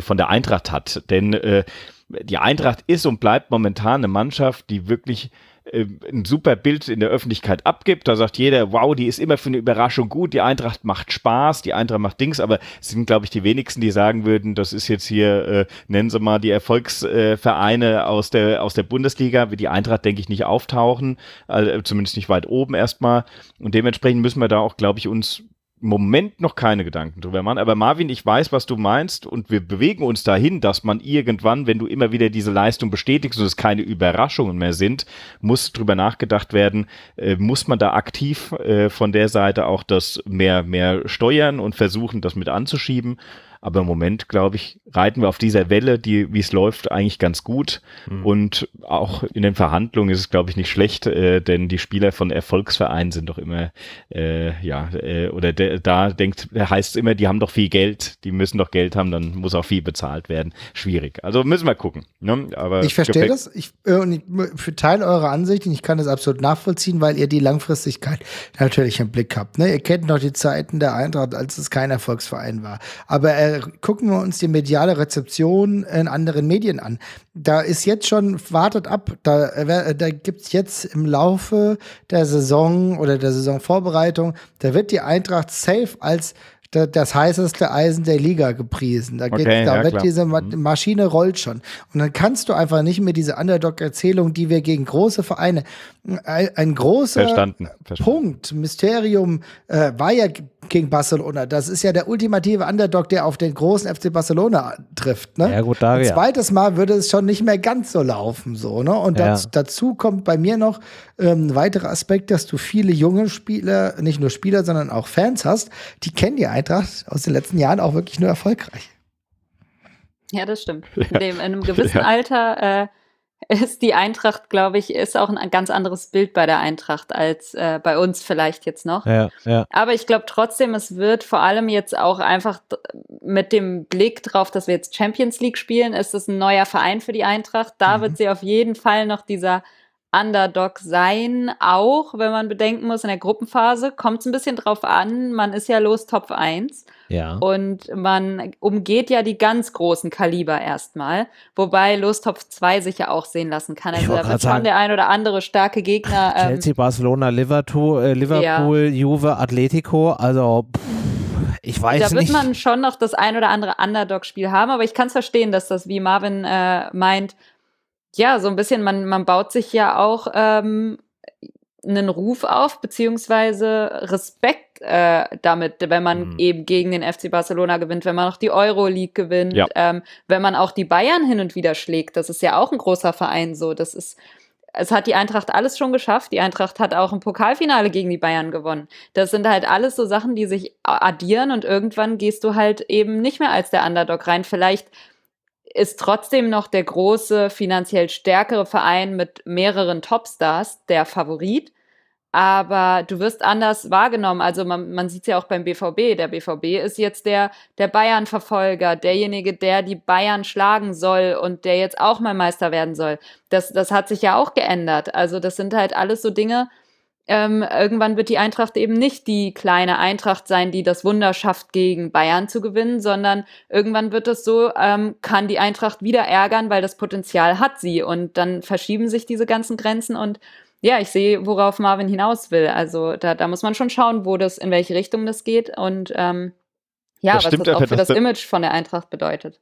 [SPEAKER 3] von der Eintracht hat. Denn äh, die Eintracht ist und bleibt momentan eine Mannschaft, die wirklich äh, ein super Bild in der Öffentlichkeit abgibt. Da sagt jeder, wow, die ist immer für eine Überraschung gut, die Eintracht macht Spaß, die Eintracht macht Dings, aber es sind, glaube ich, die wenigsten, die sagen würden, das ist jetzt hier, äh, nennen Sie mal die Erfolgsvereine äh, aus, der, aus der Bundesliga, wie die Eintracht, denke ich, nicht auftauchen, äh, zumindest nicht weit oben erstmal. Und dementsprechend müssen wir da auch, glaube ich, uns Moment noch keine Gedanken drüber machen. Aber Marvin, ich weiß, was du meinst und wir bewegen uns dahin, dass man irgendwann, wenn du immer wieder diese Leistung bestätigst und es keine Überraschungen mehr sind, muss drüber nachgedacht werden, äh, muss man da aktiv äh, von der Seite auch das mehr, mehr steuern und versuchen, das mit anzuschieben. Aber im Moment, glaube ich, reiten wir auf dieser Welle, die, wie es läuft, eigentlich ganz gut. Mhm. Und auch in den Verhandlungen ist es, glaube ich, nicht schlecht, äh, denn die Spieler von Erfolgsvereinen sind doch immer, äh, ja, äh, oder de, da denkt, heißt es immer, die haben doch viel Geld, die müssen doch Geld haben, dann muss auch viel bezahlt werden. Schwierig. Also müssen wir gucken. Ne?
[SPEAKER 4] Aber ich verstehe das. Ich, äh, ich für Teil eurer Ansicht, und ich kann das absolut nachvollziehen, weil ihr die Langfristigkeit natürlich im Blick habt. Ne? Ihr kennt noch die Zeiten der Eintracht, als es kein Erfolgsverein war. Aber er gucken wir uns die mediale Rezeption in anderen Medien an. Da ist jetzt schon, wartet ab, da, äh, da gibt's jetzt im Laufe der Saison oder der Saisonvorbereitung, da wird die Eintracht safe als das heißeste Eisen der Liga gepriesen. Da, geht, okay, da ja, wird klar. diese mhm. Maschine rollt schon. Und dann kannst du einfach nicht mehr diese Underdog-Erzählung, die wir gegen große Vereine, ein, ein großer Verstanden. Verstanden. Punkt, Mysterium äh, war ja gegen Barcelona. Das ist ja der ultimative Underdog, der auf den großen FC Barcelona trifft. Ne?
[SPEAKER 1] Ja, gut, da,
[SPEAKER 4] Ein zweites Mal würde es schon nicht mehr ganz so laufen. So, ne? Und ja. das, dazu kommt bei mir noch ähm, ein weiterer Aspekt, dass du viele junge Spieler, nicht nur Spieler, sondern auch Fans hast, die kennen die Eintracht aus den letzten Jahren auch wirklich nur erfolgreich.
[SPEAKER 2] Ja, das stimmt. Ja. In, dem, in einem gewissen ja. Alter äh, ist die Eintracht, glaube ich, ist auch ein ganz anderes Bild bei der Eintracht als äh, bei uns vielleicht jetzt noch. Ja, ja. Aber ich glaube trotzdem, es wird vor allem jetzt auch einfach mit dem Blick drauf, dass wir jetzt Champions League spielen, ist es ein neuer Verein für die Eintracht. Da mhm. wird sie auf jeden Fall noch dieser Underdog sein, auch wenn man bedenken muss, in der Gruppenphase kommt es ein bisschen drauf an, man ist ja los Top 1 ja. und man umgeht ja die ganz großen Kaliber erstmal, wobei los Top 2 sich ja auch sehen lassen kann. Also da wird schon der ein oder andere starke Gegner.
[SPEAKER 1] Ähm, Chelsea, Barcelona, Liverpool, äh, Liverpool ja. Juve, Atletico, also pff, ich weiß nicht.
[SPEAKER 2] Da wird man schon noch das ein oder andere Underdog-Spiel haben, aber ich kann es verstehen, dass das, wie Marvin äh, meint, ja, so ein bisschen, man, man baut sich ja auch ähm, einen Ruf auf, beziehungsweise Respekt äh, damit, wenn man mhm. eben gegen den FC Barcelona gewinnt, wenn man auch die Euroleague gewinnt, ja. ähm, wenn man auch die Bayern hin und wieder schlägt. Das ist ja auch ein großer Verein so. Das ist, es hat die Eintracht alles schon geschafft. Die Eintracht hat auch ein Pokalfinale gegen die Bayern gewonnen. Das sind halt alles so Sachen, die sich addieren und irgendwann gehst du halt eben nicht mehr als der Underdog rein. Vielleicht ist trotzdem noch der große, finanziell stärkere Verein mit mehreren Topstars der Favorit. aber du wirst anders wahrgenommen. Also man, man sieht es ja auch beim BVB. Der BVB ist jetzt der, der Bayern-Verfolger, derjenige, der die Bayern schlagen soll und der jetzt auch mal Meister werden soll. Das, das hat sich ja auch geändert. Also das sind halt alles so Dinge, ähm, irgendwann wird die Eintracht eben nicht die kleine Eintracht sein, die das Wunder schafft, gegen Bayern zu gewinnen, sondern irgendwann wird es so, ähm, kann die Eintracht wieder ärgern, weil das Potenzial hat sie. Und dann verschieben sich diese ganzen Grenzen und ja, ich sehe, worauf Marvin hinaus will. Also da, da muss man schon schauen, wo das, in welche Richtung das geht und ähm, ja, das was das auch für das Image von der Eintracht bedeutet.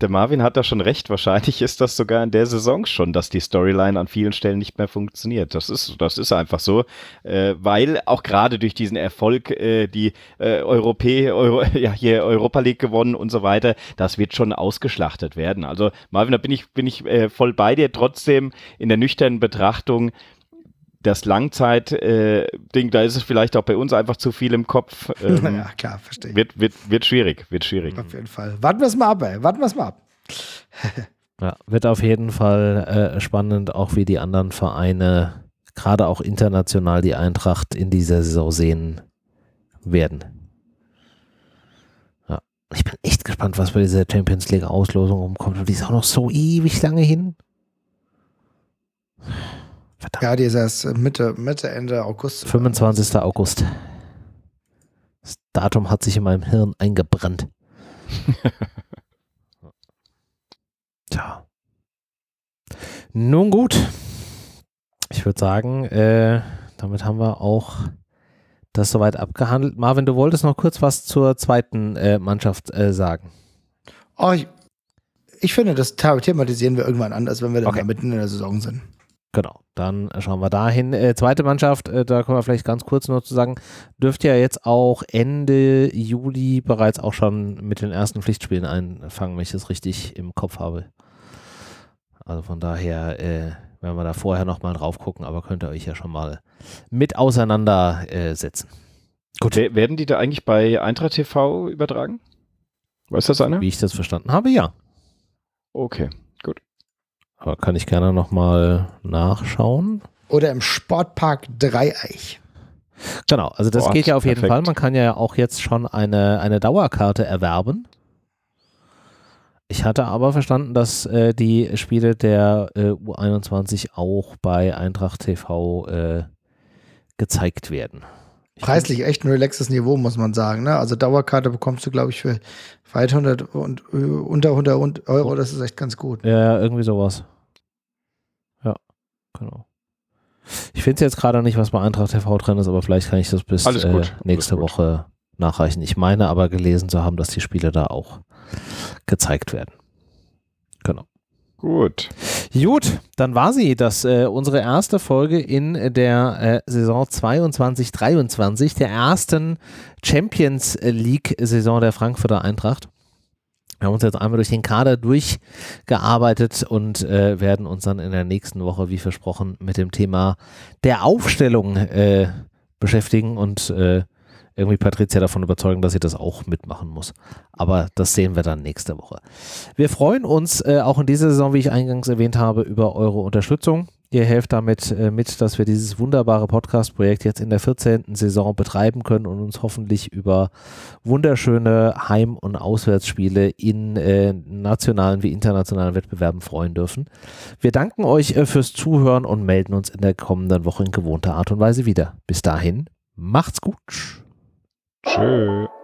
[SPEAKER 3] Der Marvin hat da schon recht. Wahrscheinlich ist das sogar in der Saison schon, dass die Storyline an vielen Stellen nicht mehr funktioniert. Das ist, das ist einfach so, äh, weil auch gerade durch diesen Erfolg äh, die äh, Europä Euro, ja, hier Europa League gewonnen und so weiter, das wird schon ausgeschlachtet werden. Also Marvin, da bin ich, bin ich äh, voll bei dir. Trotzdem in der nüchternen Betrachtung das Langzeit-Ding, äh, da ist es vielleicht auch bei uns einfach zu viel im Kopf.
[SPEAKER 4] Ähm, ja, klar, verstehe.
[SPEAKER 3] Wird, wird, wird schwierig, wird schwierig.
[SPEAKER 4] Auf jeden Fall. Warten wir es mal ab, ey. Warten wir es mal ab.
[SPEAKER 1] ja, wird auf jeden Fall äh, spannend, auch wie die anderen Vereine, gerade auch international, die Eintracht in dieser Saison sehen werden. Ja, ich bin echt gespannt, was bei dieser Champions League Auslosung rumkommt. Und die ist auch noch so ewig lange hin.
[SPEAKER 4] Verdammt. Ja, die ist erst Mitte, Mitte, Ende August.
[SPEAKER 1] 25. August. Das Datum hat sich in meinem Hirn eingebrannt. Tja. Nun gut. Ich würde sagen, äh, damit haben wir auch das soweit abgehandelt. Marvin, du wolltest noch kurz was zur zweiten äh, Mannschaft äh, sagen.
[SPEAKER 4] Oh, ich, ich, finde, das thematisieren wir irgendwann anders, wenn wir dann okay. mitten in der Saison sind.
[SPEAKER 1] Genau, dann schauen wir dahin. Äh, zweite Mannschaft, äh, da können wir vielleicht ganz kurz noch zu sagen, dürfte ja jetzt auch Ende Juli bereits auch schon mit den ersten Pflichtspielen einfangen, wenn ich das richtig im Kopf habe. Also von daher äh, werden wir da vorher nochmal drauf gucken, aber könnt ihr euch ja schon mal mit auseinandersetzen.
[SPEAKER 3] Gut. Werden die da eigentlich bei Eintracht TV übertragen? Weiß das einer?
[SPEAKER 1] Wie ich das verstanden habe, ja.
[SPEAKER 3] Okay.
[SPEAKER 1] Aber kann ich gerne nochmal nachschauen.
[SPEAKER 4] Oder im Sportpark Dreieich.
[SPEAKER 1] Genau, also das Boah, geht ja auf jeden perfekt. Fall. Man kann ja auch jetzt schon eine, eine Dauerkarte erwerben. Ich hatte aber verstanden, dass äh, die Spiele der äh, U21 auch bei Eintracht TV äh, gezeigt werden.
[SPEAKER 4] Preislich echt ein relaxes Niveau, muss man sagen. Ne? Also Dauerkarte bekommst du, glaube ich, für weit 100 und äh, unter 100 Euro. Das ist echt ganz gut.
[SPEAKER 1] Ja, irgendwie sowas. Ja, genau. Ich finde jetzt gerade nicht, was bei Eintracht TV drin ist, aber vielleicht kann ich das bis äh, nächste Woche nachreichen. Ich meine aber gelesen zu haben, dass die Spiele da auch gezeigt werden. Genau.
[SPEAKER 3] Gut.
[SPEAKER 1] Gut, dann war sie das äh, unsere erste Folge in der äh, Saison 22-23, der ersten Champions League Saison der Frankfurter Eintracht. Wir haben uns jetzt einmal durch den Kader durchgearbeitet und äh, werden uns dann in der nächsten Woche, wie versprochen, mit dem Thema der Aufstellung äh, beschäftigen und äh, irgendwie Patricia davon überzeugen, dass sie das auch mitmachen muss. Aber das sehen wir dann nächste Woche. Wir freuen uns äh, auch in dieser Saison, wie ich eingangs erwähnt habe, über eure Unterstützung. Ihr helft damit äh, mit, dass wir dieses wunderbare Podcast-Projekt jetzt in der 14. Saison betreiben können und uns hoffentlich über wunderschöne Heim- und Auswärtsspiele in äh, nationalen wie internationalen Wettbewerben freuen dürfen. Wir danken euch äh, fürs Zuhören und melden uns in der kommenden Woche in gewohnter Art und Weise wieder. Bis dahin, macht's gut.
[SPEAKER 3] Tschö.